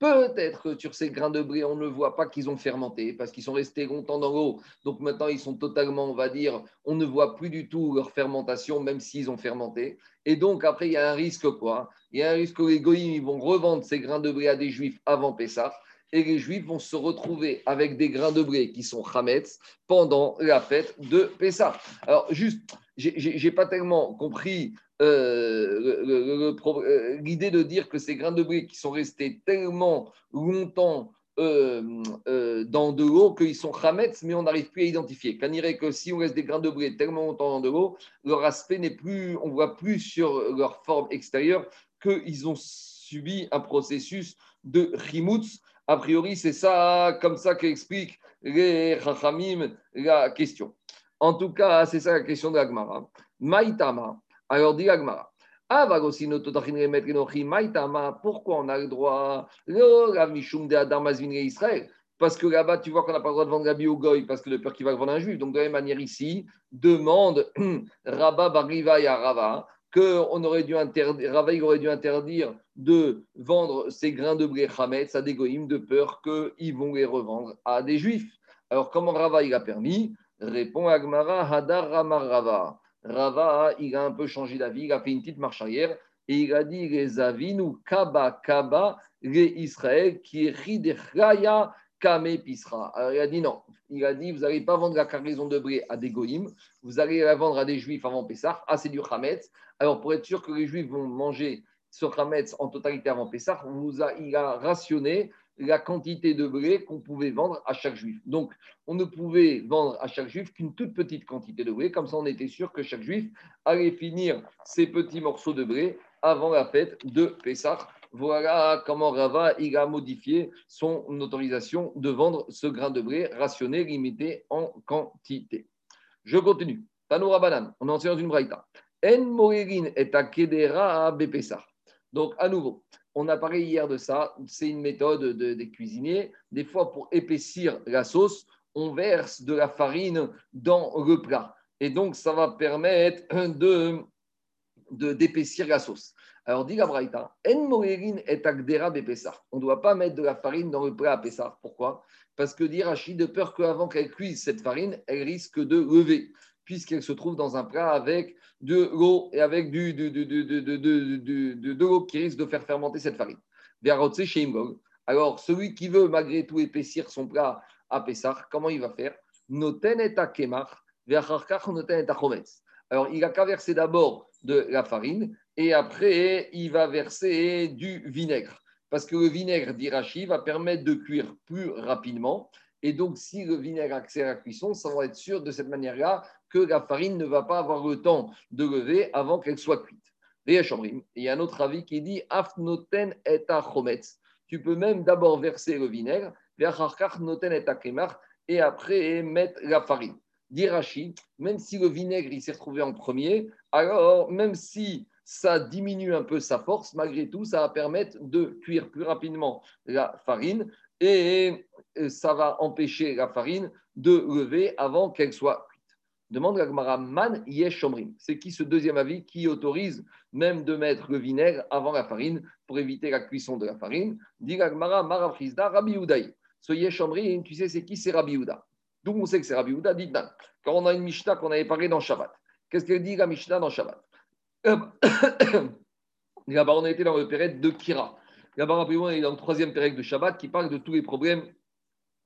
Peut-être que sur ces grains de blé, on ne voit pas qu'ils ont fermenté parce qu'ils sont restés longtemps dans l'eau. Donc maintenant, ils sont totalement, on va dire, on ne voit plus du tout leur fermentation, même s'ils ont fermenté. Et donc, après, il y a un risque quoi Il y a un risque que les goïms ils vont revendre ces grains de blé à des juifs avant Pessah et les Juifs vont se retrouver avec des grains de blé qui sont Hametz pendant la fête de Pessah. Alors, juste, j'ai pas tellement compris euh, euh, l'idée de dire que ces grains de blé qui sont restés tellement longtemps euh, dans de l'eau qu'ils sont Hametz, mais on n'arrive plus à identifier. Qu'on dirait que si on reste des grains de blé tellement longtemps dans de l'eau, leur aspect n'est plus, on voit plus sur leur forme extérieure qu'ils ont subi un processus de chimutz a priori, c'est ça, comme ça qu'explique les Chachamim la question. En tout cas, c'est ça la question de l'Agmara. Maïtama, alors dit l'Agmara. Pourquoi on a le droit Israël? Parce que là-bas, tu vois qu'on n'a pas le droit de vendre la bio goy parce que de peur qu'il va vendre un juif. Donc, de la même manière, ici, demande Rabba Bariva et Rava qu'on aurait dû interdire, Rava aurait dû interdire de vendre ces grains de blé Hametz à des de peur qu'ils vont les revendre à des juifs. Alors, comment Rava il a permis? Répond Agmara Hadar Ramar Rava. Rava, il a un peu changé d'avis, il a fait une petite marche arrière et il a dit les avinu kaba kaba les Israël qui est Kame Pisra. Alors il a dit non. Il a dit vous n'allez pas vendre la cargaison de blé à des goïms, vous allez la vendre à des juifs avant Pessah. Ah, c'est du Hametz. Alors pour être sûr que les juifs vont manger ce Hametz en totalité avant Pessah, il a rationné la quantité de blé qu'on pouvait vendre à chaque juif. Donc, on ne pouvait vendre à chaque juif qu'une toute petite quantité de blé. Comme ça, on était sûr que chaque juif allait finir ses petits morceaux de blé avant la fête de Pessah. Voilà comment Rava il a modifié son autorisation de vendre ce grain de blé rationné, limité en quantité. Je continue. Tanoura Banan, on est dans une braïta. En est à Kedera Donc, à nouveau, on a parlé hier de ça. C'est une méthode des cuisiniers. Des fois, pour épaissir la sauce, on verse de la farine dans le plat. Et donc, ça va permettre de d'épaissir la sauce. Alors, dit la Braïta, En et On ne doit pas mettre de la farine dans le plat à Pessah. Pourquoi Parce que dit Rachid, de peur qu'avant qu'elle cuise cette farine, elle risque de lever, puisqu'elle se trouve dans un plat avec de l'eau et avec du, de, l'eau qui risque de faire fermenter cette farine. Alors, celui qui veut malgré tout épaissir son plat à Pessah, comment il va faire Noten et Alors, il a qu'à verser d'abord de la farine et après, il va verser du vinaigre. Parce que le vinaigre d'Irachi va permettre de cuire plus rapidement. Et donc, si le vinaigre accélère la cuisson, ça va être sûr de cette manière-là que la farine ne va pas avoir le temps de lever avant qu'elle soit cuite. Et il y a un autre avis qui dit Afnoten et Tu peux même d'abord verser le vinaigre, et après mettre la farine. D'Irachi, même si le vinaigre il s'est retrouvé en premier, alors même si ça diminue un peu sa force, malgré tout, ça va permettre de cuire plus rapidement la farine et ça va empêcher la farine de lever avant qu'elle soit cuite. Demande la Gemara Man Yeshomrim. C'est qui ce deuxième avis qui autorise même de mettre le vinaigre avant la farine pour éviter la cuisson de la farine? Dit la Gemara Marafrizda Rabbi Udaï. Ce Yeshomrim, tu sais, c'est qui? C'est Rabbi Uda. D'où on sait que c'est Rabbi Uda Dit Quand on a une Mishnah qu'on avait parlé dans Shabbat. Qu'est-ce qu'elle dit la Mishnah dans Shabbat? Là-bas, on a été dans le période de Kira. Là-bas, rapidement, on est dans le troisième période de Shabbat qui parle de tous les problèmes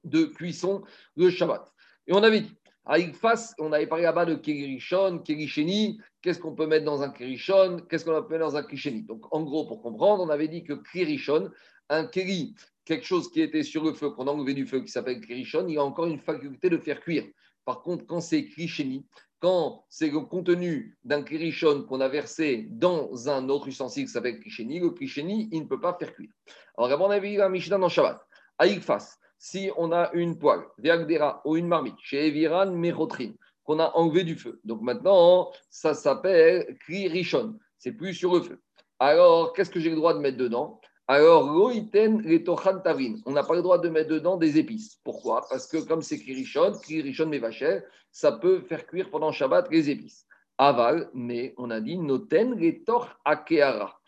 de cuisson de Shabbat. Et on avait dit, à face, on avait parlé là-bas de Kerishon, Kerisheni, qu'est-ce qu'on peut mettre dans un Kerishon, qu'est-ce qu'on peut mettre dans un Kerisheni? Donc, en gros, pour comprendre, on avait dit que Kerishon, un Keri, quelque chose qui était sur le feu, qu'on a enlevé du feu, qui s'appelle Kerishon, il a encore une faculté de faire cuire. Par contre, quand c'est Kerisheni, quand c'est le contenu d'un kirishon qu'on a versé dans un autre ustensile qui s'appelle krisheni, le krisheni, il ne peut pas faire cuire. Alors, on avait vu la Mishnah dans Shabbat. Aïkfas, si on a une poêle, Viagdera ou une marmite, chez Eviran Merotrin, qu'on a enlevé du feu. Donc maintenant, ça s'appelle kirishon. C'est plus sur le feu. Alors, qu'est-ce que j'ai le droit de mettre dedans? Alors, loïten letochan on n'a pas le droit de mettre dedans des épices. Pourquoi? Parce que comme c'est kirishon, kirishon mevacher, ça peut faire cuire pendant Shabbat les épices. Aval, mais on a dit noten letor akeara,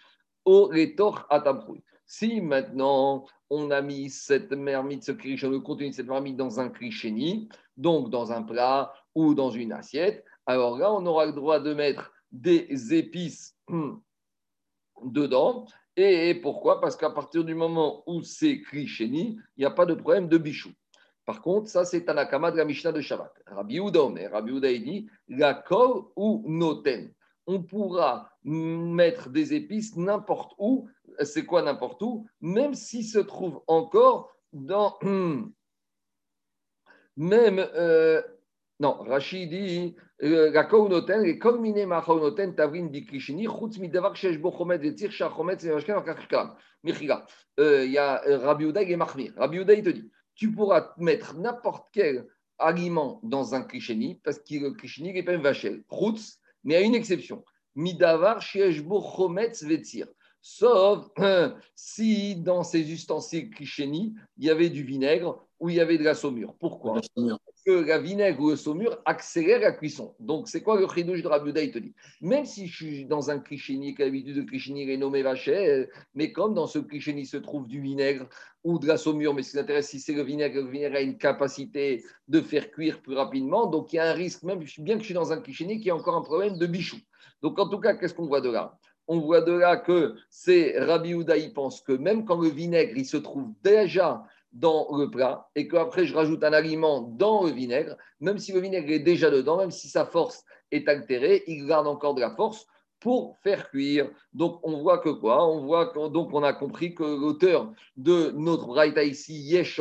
o letor atamproui. Si maintenant on a mis cette marmite, ce kirishon, le contenu de cette marmite dans un krisheni, donc dans un plat ou dans une assiette, alors là on aura le droit de mettre des épices dedans et pourquoi? Parce qu'à partir du moment où c'est Krisheni, il n'y a pas de problème de bichou. Par contre, ça, c'est Tanakama de la Mishnah de Shabbat. Rabbi Uda Rabbi Uda dit ou noten. On pourra mettre des épices n'importe où. C'est quoi n'importe où? Même s'il se trouve encore dans. Même. Euh, non, Rachid dit euh, la kaunoten, les kolmine machaunoten tavrin di krishini, chutz midavar shesh bo chomet vetzir shach chomet zevashken en kakram. Michiga. Euh, il y a euh, Rabbi Uda et Mahmir. Rabbi Uda, il te dit tu pourras mettre n'importe quel aliment dans un krishini, parce que le krishini n'est pas une vachel. Chutz, mais à une exception. Midavar shesh bo chomet vetzir. Sauf si dans ces ustensiles krisheni, il y avait du vinaigre ou il y avait de la saumure. Pourquoi? La vinaigre ou le saumure accélère la cuisson. Donc, c'est quoi le chidouche de Rabbi Il te dit même si je suis dans un cliché qui a l'habitude de cliché est nommé vacher, mais comme dans ce cliché se trouve du vinaigre ou de la saumure, mais ce qui m'intéresse, si c'est le vinaigre, le vinaigre a une capacité de faire cuire plus rapidement, donc il y a un risque, même bien que je suis dans un cliché qui a encore un problème de bichou. Donc, en tout cas, qu'est-ce qu'on voit de là? On voit de là que c'est Rabbi Houda, il pense que même quand le vinaigre, il se trouve déjà dans le plat et qu'après je rajoute un aliment dans le vinaigre, même si le vinaigre est déjà dedans, même si sa force est altérée, il garde encore de la force pour faire cuire. Donc on voit que quoi? On voit que, donc on a compris que l'auteur de notre braïta ici, Yesh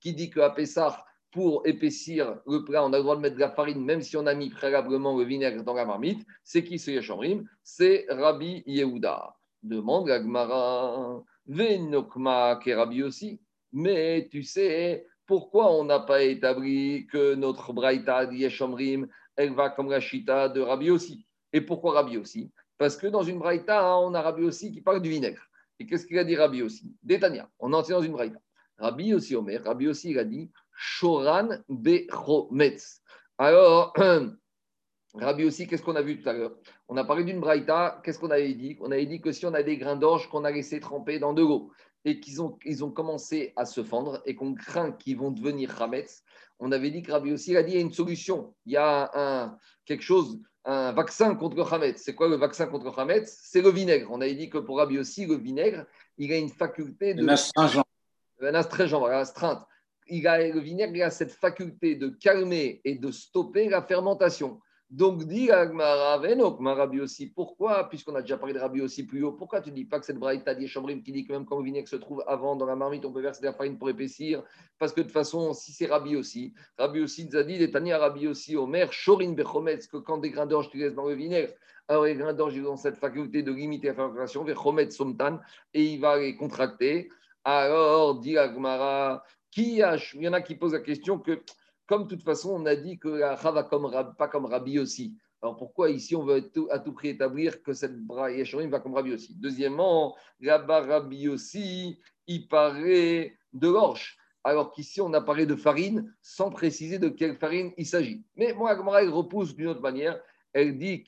qui dit qu'à Pessah, pour épaissir le plat, on a le droit de mettre de la farine, même si on a mis préalablement le vinaigre dans la marmite. C'est qui ce Yesh Shomrim C'est Rabbi Yehuda. Demande la Gemara, Venokma qui Rabbi aussi. Mais tu sais, pourquoi on n'a pas établi que notre braïta Yeshomrim, elle va comme la chita de Rabbi aussi Et pourquoi Rabbi aussi Parce que dans une braïta, hein, on a Rabbi aussi qui parle du vinaigre. Et qu'est-ce qu'il a dit Rabbi aussi Détania, on est entré dans une braïta. Rabbi aussi, Omer, Rabbi aussi, il a dit Shoran Bechometz. Alors, Rabbi aussi, qu'est-ce qu'on a vu tout à l'heure? On a parlé d'une braïta, qu'est-ce qu'on avait dit? On avait dit que si on a des grains d'orge qu'on a laissé tremper dans de l'eau et qu'ils ont, ils ont commencé à se fendre et qu'on craint qu'ils vont devenir Hametz, on avait dit que Rabbi aussi a dit il y a une solution, il y a un, quelque chose, un vaccin contre le Hametz. C'est quoi le vaccin contre le Hametz? C'est le vinaigre. On avait dit que pour Rabbi aussi, le vinaigre, il a une faculté de. Astringent. Un astringent, astreinte. Il a, le vinaigre il a cette faculté de calmer et de stopper la fermentation. Donc, dit Rabbi aussi, pourquoi, puisqu'on a déjà parlé de Rabbi aussi plus haut, pourquoi tu ne dis pas que cette braïta d'Yeshambrim qui dit que même quand le vinaigre se trouve avant dans la marmite, on peut verser de la farine pour épaissir? Parce que de toute façon, si c'est Rabbi aussi, Rabbi aussi nous a dit, Tania Rabbi aussi, Omer, Shorin Bechometz, que quand des grains d'orge tu laisses dans le vinaigre, alors les grains d'orge ils ont cette faculté de limiter la fermentation, Bechometz Somtan, et il va les contracter. Alors, dit Agmara, qui a, il y en a qui posent la question que comme de toute façon, on a dit que la va comme, pas comme Rabbi aussi. Alors pourquoi ici on veut à tout prix établir que cette Yeshurim va comme Rabbi aussi? Deuxièmement, là-bas Rabbi aussi, il paraît de l'orge. Alors qu'ici on a parlé de farine sans préciser de quelle farine il s'agit. Mais moi, elle repousse d'une autre manière. Elle dit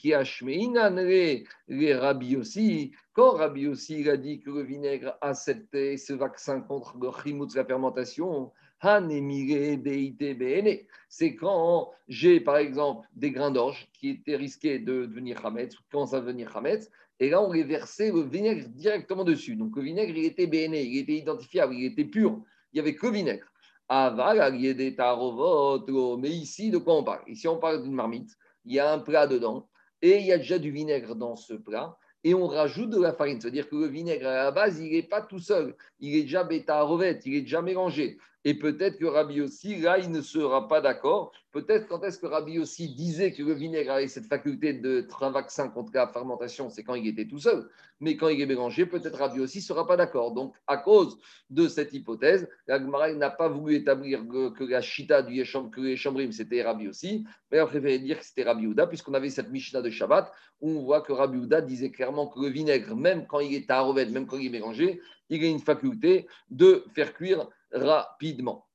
les Rabbi aussi. Quand Rabbi aussi il a dit que le vinaigre a ce vaccin contre le chimout, la fermentation, c'est quand j'ai, par exemple, des grains d'orge qui étaient risqués de devenir Hametz, ou qui commencent à devenir Hametz, et là, on les versait le vinaigre directement dessus. Donc, le vinaigre, il était béné, il était identifiable, il était pur. Il n'y avait que vinaigre. Mais ici, de quoi on parle? Ici, on parle d'une marmite. Il y a un plat dedans, et il y a déjà du vinaigre dans ce plat et on rajoute de la farine. C'est-à-dire que le vinaigre, à la base, il n'est pas tout seul. Il est déjà bêta-rovette, il est déjà mélangé. Et peut-être que Rabbi aussi, là, il ne sera pas d'accord. Peut-être quand est-ce que Rabbi aussi disait que le vinaigre avait cette faculté d'être un vaccin contre la fermentation, c'est quand il était tout seul. Mais quand il est mélangé, peut-être Rabbi aussi ne sera pas d'accord. Donc, à cause de cette hypothèse, la n'a pas voulu établir que, la chita du Yesham, c'était Rabbi aussi, mais a préféré dire que c'était Rabbi Ouda, puisqu'on avait cette Mishnah de Shabbat, où on voit que Rabbi Ouda disait clairement que le vinaigre, même quand il est à même quand il est mélangé, il a une faculté de faire cuire rapidement.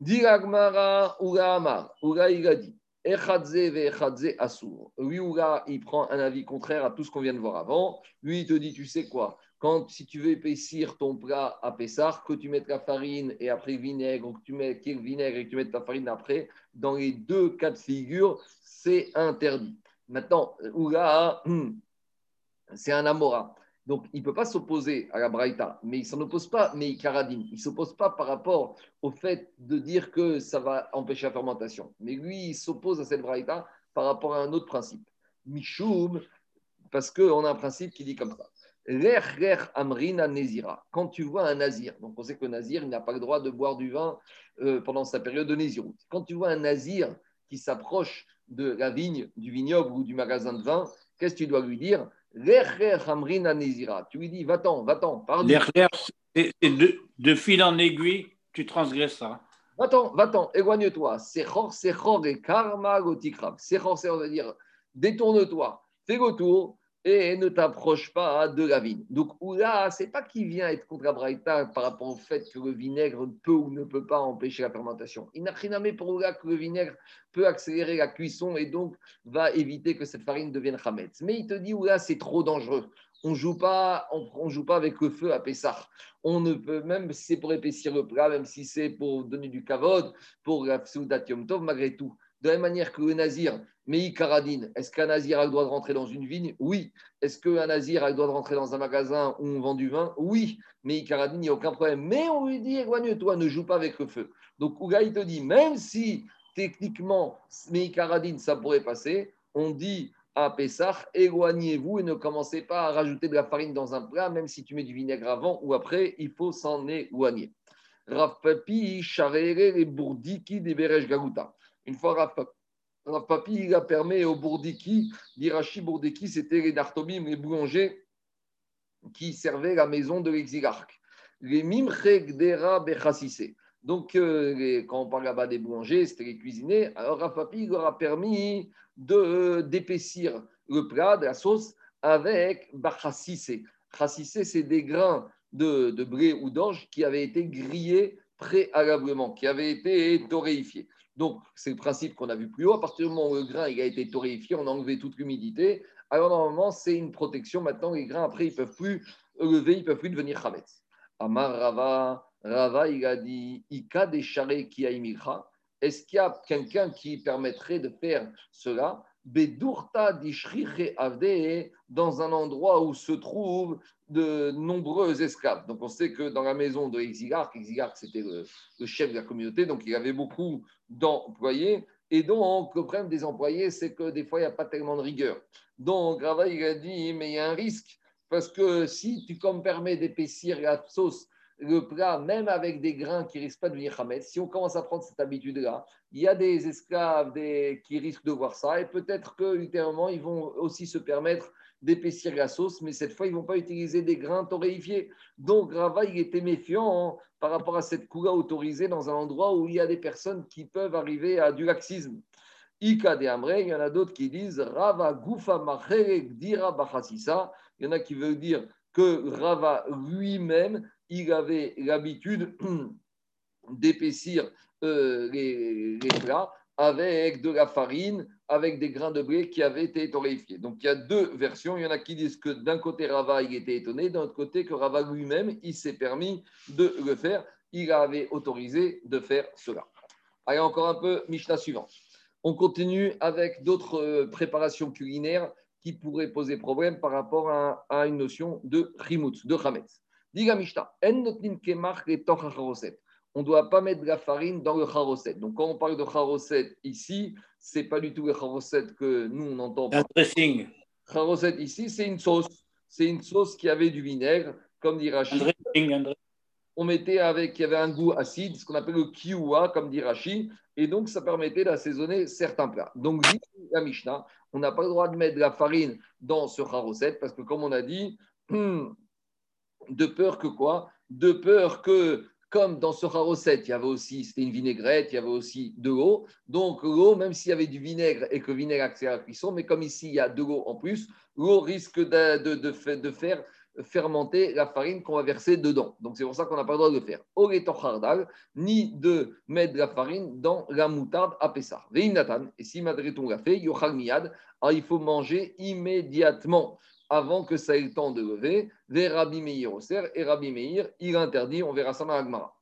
Diragmara Ura Amar, il a dit Echadze Asur. Lui, Ura, il prend un avis contraire à tout ce qu'on vient de voir avant. Lui, il te dit Tu sais quoi quand, si tu veux épaissir ton plat à Pessar, que tu mettes la farine et après vinaigre, que tu mets le vinaigre et que tu mettes ta farine après, dans les deux cas de figure, c'est interdit. Maintenant, Ura, c'est un Amora. Donc, il ne peut pas s'opposer à la Braïta, mais il ne s'en oppose pas, mais il. Il ne s'oppose pas par rapport au fait de dire que ça va empêcher la fermentation. Mais lui, il s'oppose à cette Braïta par rapport à un autre principe. Michoum, parce qu'on a un principe qui dit comme ça. amrina nezira. Quand tu vois un nazir, donc on sait que le nazir, n'a pas le droit de boire du vin euh, pendant sa période de nésiroute. Quand tu vois un nazir qui s'approche de la vigne, du vignoble ou du magasin de vin, qu'est-ce que tu dois lui dire? Tu lui dis, va-t'en, va-t'en, pardon. de, de, fil en aiguille, tu transgresseras. Va-t'en, va-t'en, éloigne-toi. Sechor, sechor et karma gotikrav. Sechor, c'est, on va dire, détourne-toi, fais le tour, et ne t'approche pas de la vigne. Donc, là, c'est pas qu'il vient être contre Abraïta par rapport au fait que le vinaigre peut ou ne peut pas empêcher la fermentation. Il n'a rien à pour Oula que le vinaigre peut accélérer la cuisson et donc va éviter que cette farine devienne chametz. Mais il te dit, Oula, c'est trop dangereux. on joue pas, on, joue pas avec le feu à Pessah. On ne peut, même si c'est pour épaissir le plat, même si c'est pour donner du kavod, pour la Tov, malgré tout. De la même manière que le nazir, mais Karadine, est-ce qu'un nazir a le droit de rentrer dans une vigne? Oui. Est-ce qu'un nazir a le droit de rentrer dans un magasin où on vend du vin? Oui. Mais Karadine, il n'y a aucun problème. Mais on lui dit, éloigne-toi, ne joue pas avec le feu. Donc Ouga, te dit, même si techniquement, Meikaradine, ça pourrait passer, on dit à Pessah, éloignez-vous et ne commencez pas à rajouter de la farine dans un plat, même si tu mets du vinaigre avant ou après, il faut s'en éloigner. Rav Papi, les Bourdiki, des Gaguta. Une fois Rav Papi, il a permis aux Bourdiki, d'Irachi Bourdiki, c'était les Dartobim, les boulangers qui servaient la maison de l'exilarque. Les Mimchek Dera Bechassissé. Donc, euh, quand on parle là-bas des boulangers, c'était les cuisiniers. Alors, Rafapi leur a permis d'épaissir le plat, de la sauce, avec bachassissé. Chassissé, c'est des grains de, de blé ou d'orge qui avaient été grillés préalablement, qui avaient été torréfiés. Donc, c'est le principe qu'on a vu plus haut. À partir du moment où le grain a été torréfié, on a enlevé toute l'humidité. Alors, normalement, c'est une protection. Maintenant, les grains, après, ils ne peuvent plus lever, ils ne peuvent plus devenir chametz. Amar Rava, Rava, il a dit Ika des qui Est-ce qu'il y a quelqu'un qui permettrait de faire cela? Bedurta avde dans un endroit où se trouvent de nombreux esclaves. Donc on sait que dans la maison de Exilarque, Exilarque c'était le, chef de la communauté, donc il avait beaucoup d'employés. Et donc le problème des employés, c'est que des fois il n'y a pas tellement de rigueur. Donc Rava a dit mais il y a un risque parce que si tu comme permets d'épaissir la sauce le plat, même avec des grains qui risquent pas de devenir Hamed, si on commence à prendre cette habitude-là, il y a des esclaves qui risquent de voir ça et peut-être que ultérieurement, ils vont aussi se permettre d'épaissir la sauce, mais cette fois, ils ne vont pas utiliser des grains torréfiés. Donc, Rava, il était méfiant hein, par rapport à cette coula autorisée dans un endroit où il y a des personnes qui peuvent arriver à du laxisme. Ika de Amre, il y en a d'autres qui disent Rava Gufa Dira Il y en a qui veulent dire que Rava lui-même, il avait l'habitude d'épaissir euh, les, plats avec de la farine, avec des grains de blé qui avaient été torréfiés. Donc il y a deux versions. Il y en a qui disent que d'un côté Rava il était étonné, d'un autre côté que Rava lui-même il s'est permis de le faire. Il avait autorisé de faire cela. Allez encore un peu Mishnah suivante. On continue avec d'autres euh, préparations culinaires qui pourraient poser problème par rapport à, une notion de rimut, de chametz. Diga Mishnah, on ne doit pas mettre de la farine dans le charoset. Donc, quand on parle de charoset ici, ce n'est pas du tout le charoset que nous, on entend. Un dressing. Charoset ici, c'est une sauce. C'est une sauce qui avait du vinaigre, comme dit Rachid. On mettait avec, il y avait un goût acide, ce qu'on appelle le kiwa, comme dit Rachid, et donc ça permettait d'assaisonner certains plats. Donc, dit la Mishnah, on n'a pas le droit de mettre de la farine dans ce charoset, parce que comme on a dit, de peur que quoi? De peur que comme dans ce recette, il y avait aussi, c'était une vinaigrette, il y avait aussi de l'eau. Donc l'eau, même s'il y avait du vinaigre et que le vinaigre accélère la cuisson, mais comme ici il y a de l'eau en plus, l'eau risque de, faire fermenter la farine qu'on va verser dedans. Donc c'est pour ça qu'on n'a pas le droit de le faire. ni de mettre de la farine dans la moutarde à Pessah. Et si Madreton l'a fait, alors il faut manger immédiatement avant que ça ait le temps de lever, vers Rabbi Meir et Rabbi Meir, il interdit, on verra ça dans l'Agmara.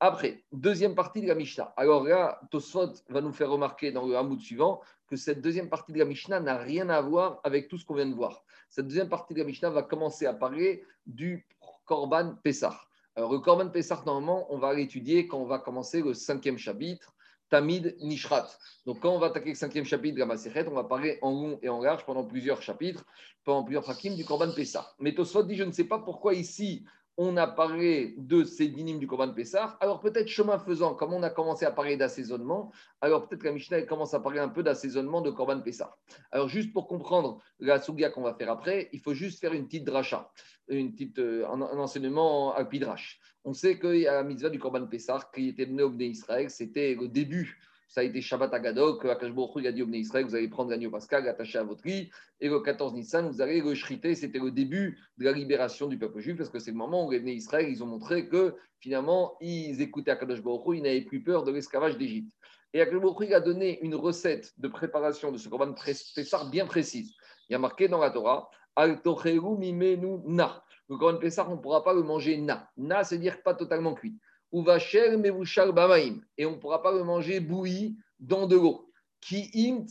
Après, deuxième partie de la Mishnah. Alors là, Tosfot va nous faire remarquer dans le Hamoud suivant que cette deuxième partie de la Mishnah n'a rien à voir avec tout ce qu'on vient de voir. Cette deuxième partie de la Mishnah va commencer à parler du Korban Pessah. Alors, le Korban Pessah, normalement, on va l'étudier quand on va commencer le cinquième chapitre. Tamid Nishrat. Donc, quand on va attaquer le cinquième chapitre de la on va parler en long et en large pendant plusieurs chapitres, pendant plusieurs hakim du Korban Pessah. Mais dit Je ne sais pas pourquoi ici on a parlé de ces dynimes du Korban Pessah. Alors, peut-être chemin faisant, comme on a commencé à parler d'assaisonnement, alors peut-être que la Mishnah commence à parler un peu d'assaisonnement de Korban Pessah. Alors, juste pour comprendre la Sugia qu'on va faire après, il faut juste faire une petite dracha, une petite, euh, un, enseignement à Pidrash. On sait qu'il y a la mitzvah du Korban Pessah qui était donné au Israël, c'était le début ça a été Shabbat Agadok, Akash il a dit au Israël, vous allez prendre l'agneau pascal, l'attacher à votre lit, et le 14 Nissan, vous allez le shriter. C'était le début de la libération du peuple juif, parce que c'est le moment où les Bnei Israël, ils ont montré que finalement, ils écoutaient Baruch ils n'avaient plus peur de l'esclavage d'Égypte. Et Akadosh Baruch a donné une recette de préparation de ce Korban Pessah bien précise. Il y a marqué dans la Torah, Al mimenu na. Le Corban Pessah, on ne pourra pas le manger na. Na, c'est dire pas totalement cuit. Ou vacher bamaim. Et on ne pourra pas le manger bouilli dans de l'eau. Ki im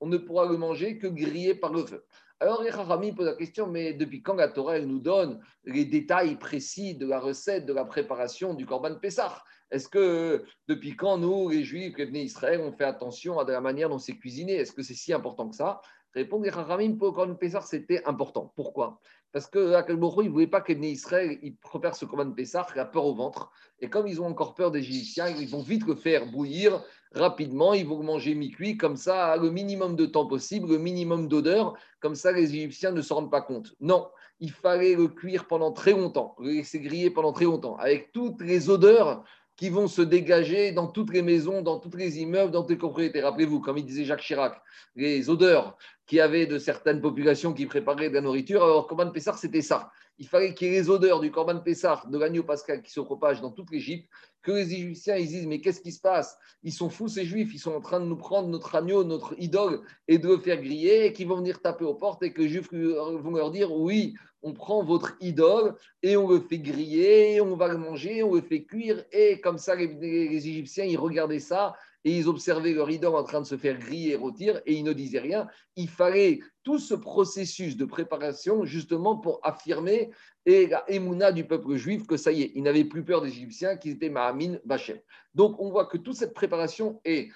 On ne pourra le manger que grillé par le feu. Alors, Chachamim posent la question, mais depuis quand la Torah nous donne les détails précis de la recette, de la préparation du Corban Pessah Est-ce que depuis quand nous, les Juifs, les venus Israël, on fait attention à la manière dont c'est cuisiné? Est-ce que c'est si important que ça? Chachamim, pour le Corban Pessah, c'était important. Pourquoi? Parce que Akalboro, il ne voulait pas que Israël ils préparent ce Corban Pessah, il a peur au ventre. Et comme ils ont encore peur des Égyptiens, ils vont vite le faire bouillir rapidement, ils vont manger mi-cuit, comme ça, le minimum de temps possible, le minimum d'odeur, comme ça, les Égyptiens ne se rendent pas compte. Non, il fallait le cuire pendant très longtemps, le laisser griller pendant très longtemps, avec toutes les odeurs qui vont se dégager dans toutes les maisons, dans tous les immeubles, dans toutes les propriétés. Rappelez-vous, comme il disait Jacques Chirac, les odeurs qu'il y avait de certaines populations qui préparaient de la nourriture. Alors, Corban Pessar, c'était ça. Il fallait qu'il y ait les odeurs du Corban Pessar, de l'agneau pascal qui se propagent dans toute l'Égypte, que les Égyptiens ils disent Mais qu'est-ce qui se passe? Ils sont fous, ces Juifs, ils sont en train de nous prendre notre agneau, notre idole, et de le faire griller, et qu'ils vont venir taper aux portes, et que les Juifs vont leur dire Oui, on prend votre idole et on le fait griller, on va le manger, on le fait cuire. Et comme ça, les, Égyptiens, ils regardaient ça et ils observaient leur idole en train de se faire griller et rôtir et ils ne disaient rien. Il fallait tout ce processus de préparation justement pour affirmer et la émouna du peuple juif que ça y est, ils n'avaient plus peur des Égyptiens, qu'ils étaient Mahamin, Bachem. Donc on voit que toute cette préparation est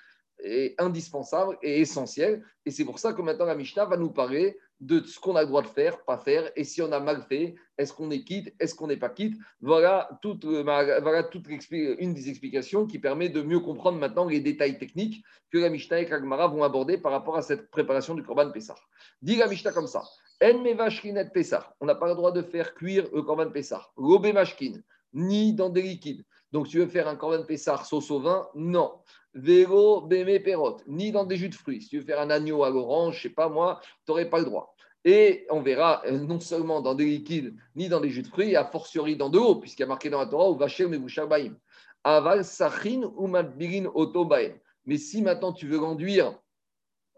indispensable et essentielle. Et c'est pour ça que maintenant la Mishnah va nous parler de ce qu'on a le droit de faire, pas faire, et si on a mal fait, est-ce qu'on est quitte, est-ce qu'on n'est pas quitte? Voilà toute, euh, une des explications qui permet de mieux comprendre maintenant les détails techniques que la Mishnah et Kagmara vont aborder par rapport à cette préparation du Korban Pessah. Dit la Mishnah comme ça En Pessah, on n'a pas le droit de faire cuire le Korban Pessah. L'obé mashkin, ni dans des liquides. Donc, tu veux faire un Korban Pessah sauce au vin? Non. Vélo, bémé, perot, ni dans des jus de fruits. Si tu veux faire un agneau à l'orange, je sais pas moi, tu n'aurais pas le droit. Et on verra euh, non seulement dans des liquides, ni dans des jus de fruits, a fortiori dans de l'eau, puisqu'il y a marqué dans la Torah, ou vacher baïm. Aval sachin ou matbirin otobaim. Mais si maintenant tu veux l'enduire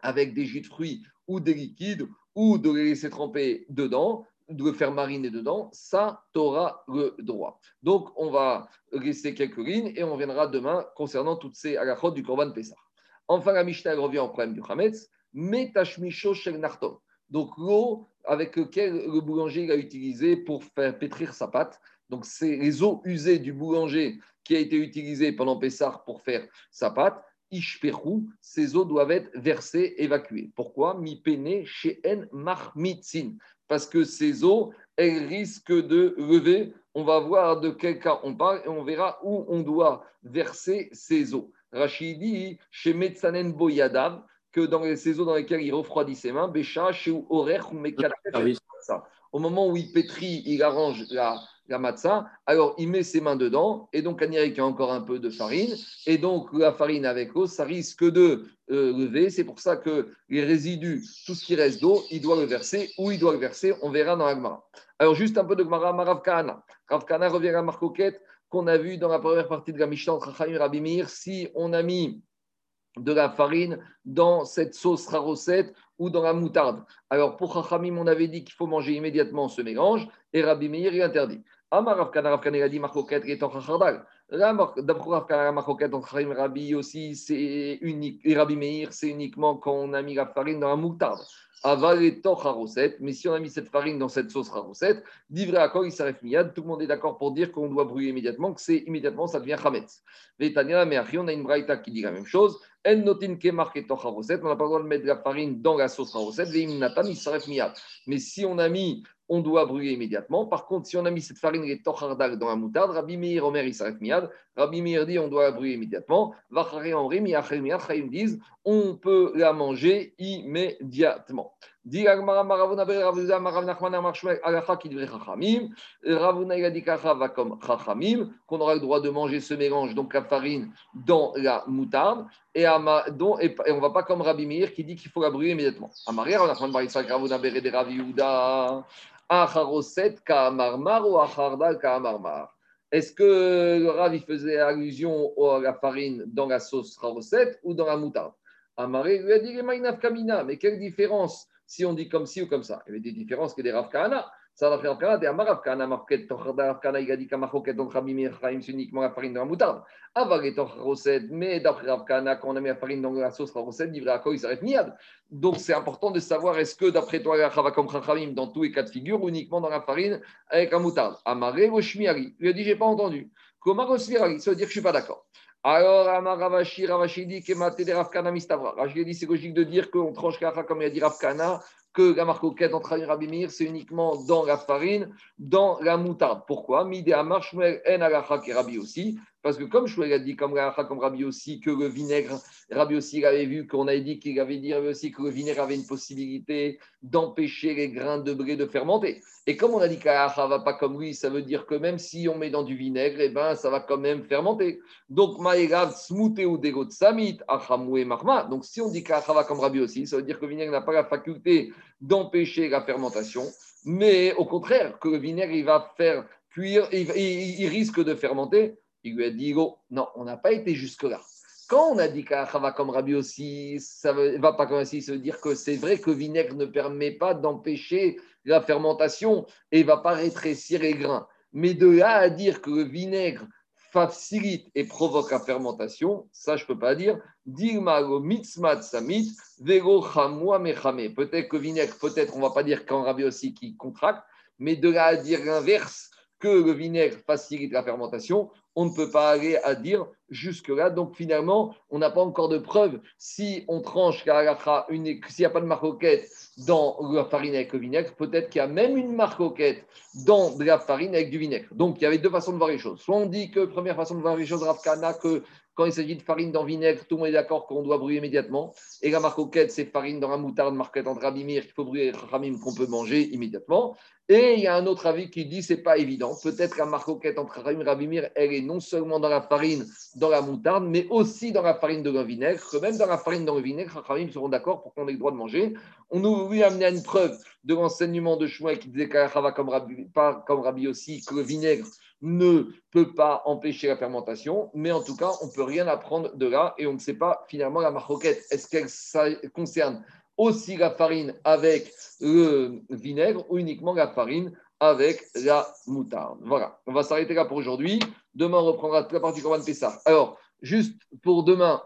avec des jus de fruits ou des liquides, ou de les laisser tremper dedans, de faire mariner dedans, ça, tu auras le droit. Donc, on va laisser quelques lignes et on viendra demain concernant toutes ces halachot du Korban Pessah. Enfin, la Mishnah revient au problème du Hametz, Metashmisho Shel Narton. Donc, l'eau avec laquelle le boulanger a utilisé pour faire pétrir sa pâte. Donc, c'est les eaux usées du boulanger qui a été utilisé pendant Pessah pour faire sa pâte. Ishperu, ces eaux doivent être versées, évacuées. Pourquoi? Mi pene en marmitzin parce que ces eaux, elles risquent de lever. On va voir de quel cas on parle et on verra où on doit verser ces eaux. Rachid dit chez Metzanen Boyadav que dans ces eaux dans lesquelles il refroidit ses mains, Bécha, chez Orech ou Au moment où il pétrit, il arrange la, la alors il met ses mains dedans, et donc y a encore un peu de farine, et donc la farine avec l'eau, ça risque de euh, lever. C'est pour ça que les résidus, tout ce qui reste d'eau, il doit le verser, ou il doit le verser, on verra dans l'Agmara. Alors juste un peu de Gmara, Marav Kahana. Rav Kahana revient à Marcoquette qu'on a vu dans la première partie de la Mishnah entre et Rabbi si on a mis de la farine dans cette sauce rarocette ou dans la moutarde. Alors pour Chachamim, on avait dit qu'il faut manger immédiatement ce mélange et Rabbi Meir il interdit. Amar Ravkana Ravkana il a dit est en Chachardal. D'après Ravkana Marcoquette en Chachim Rabbi aussi, c'est unique. Et Rabbi Meir, c'est uniquement quand on a mis la farine dans la moutarde. Aval et recette. Mais si on a mis cette farine dans cette sauce recette, d'ivré à quoi il s'arrête miad. Tout le monde est d'accord pour dire qu'on doit brûler immédiatement, que c'est immédiatement, ça devient chametz. Vétania, mais on a une braïta qui dit la même chose. En notin ke marqué recette. On n'a pas le droit de mettre la farine dans la sauce recette. Veim natan, il s'arrête miad. Mais si on a mis on doit brûler immédiatement. Par contre, si on a mis cette farine et tochardag dans la moutarde, Rabbi Meir Omer, s'arrête miad. Rabbi Meir dit on doit la brûler immédiatement. Vachare Henri, Chaim disent on peut la manger immédiatement. Dit Ravuna Marav Nachman Marshmek Alacha qui devrait Chachamim. Ravuna il a dit va comme Chachamim, qu'on aura le droit de manger ce mélange, donc la farine, dans la moutarde. Et, ama, dont, et, on ne va pas comme Rabbi Meir qui dit qu'il faut la brûler immédiatement. Amaria, Nachman Baritzak Ravuna Bere de Ravi Uda. Acharoset Ka'amarmar ou Achardal Ka'amarmar. Est-ce que le Rav faisait allusion à la farine dans la sauce Charoset ou dans la moutarde? Amaré lui a dit mais quelle différence si on dit comme ci ou comme ça. Il y avait des différences que des Rav Kahana. Ça va faire Kahana, des Amarav Kahana, Marquet, Rav Kahana, il a dit qu'Amachoket, donc Rabbi Mir Chaim, c'est uniquement la farine de la moutarde. Aval et Roset, mais d'après Rav Kahana, quand on a mis la farine dans la sauce Roset, livré à quoi il s'arrête niad. Donc c'est important de savoir est-ce que d'après toi, la Chava comme Chachamim, dans tous les cas de figure, uniquement dans la farine avec la moutarde? Amaré ou Shmiari. Il a dit, j'ai pas entendu. Comment Ça veut dire que je suis pas d'accord. Alors, Amar Ravashi, Ravashi dit que Maté de Ravkana Mistavra. Ravashi dit c'est logique de dire qu'on tranche Kacha comme il a dit Ravkana que la marque auquel entre Rabimir, c'est uniquement dans la farine, dans la moutarde. Pourquoi? Mide Amar Shmuel En Alacha qui Rabbi aussi. Parce que comme Shmuel a dit, comme, comme Rabbi aussi, que le vinaigre, Rabbi aussi avait vu qu'on avait dit qu'il avait dit aussi que le vinaigre avait une possibilité d'empêcher les grains de blé de fermenter. Et comme on a dit qu'Alacha va pas comme lui, ça veut dire que même si on met dans du vinaigre, eh ben, ça va quand même fermenter. Donc, Maïrav Smouté ou Degot Samit, Achamoué Marma. Donc, si on dit qu'Alacha va comme Rabbi aussi, ça veut dire que le vinaigre n'a pas la faculté d'empêcher la fermentation, mais au contraire, que le vinaigre, il va faire cuire, il risque de fermenter. Il lui a dit, non, on n'a pas été jusque-là. Quand on a dit va comme Rabbi aussi, ça ne va pas comme ainsi, ça veut dire que c'est vrai que le vinaigre ne permet pas d'empêcher la fermentation et ne va pas rétrécir les grains. Mais de là à dire que le vinaigre facilite et provoque la fermentation, ça je ne peux pas dire. Peut-être que vinaigre, peut-être, on ne va pas dire qu'en Rabbi aussi qui contracte, mais de là à dire l'inverse, que le vinaigre facilite la fermentation, on ne peut pas aller à dire jusque-là. Donc finalement, on n'a pas encore de preuve. Si on tranche s'il n'y a pas de marcoquette dans la farine avec le vinaigre, peut-être qu'il y a même une marcoquette dans de la farine avec du vinaigre. Donc il y avait deux façons de voir les choses. Soit on dit que, première façon de voir les choses, Rafkana, que quand il s'agit de farine dans vinaigre, tout le monde est d'accord qu'on doit brûler immédiatement. Et la marcoquette, c'est farine dans la moutarde, marquette en rabimir, qu'il faut brûler, ramim, qu'on peut manger immédiatement. Et il y a un autre avis qui dit c'est pas évident. Peut-être la marcoquette entre Rabim et Rabimir, elle est non seulement dans la farine, dans la moutarde, mais aussi dans la farine de le vinaigre. Que même dans la farine dans le vinaigre, Rabim seront d'accord pour qu'on ait le droit de manger. On nous lui amener à une preuve de l'enseignement de Chouin qui disait comme Rabbi, pas comme Rabbi aussi, que le vinaigre ne peut pas empêcher la fermentation. Mais en tout cas, on ne peut rien apprendre de là et on ne sait pas finalement la marcoquette. Est-ce qu'elle concerne aussi la farine avec le vinaigre ou uniquement la farine avec la moutarde? Voilà, on va s'arrêter là pour aujourd'hui. Demain, on reprendra toute la partie Corban Pessah. Alors, juste pour demain,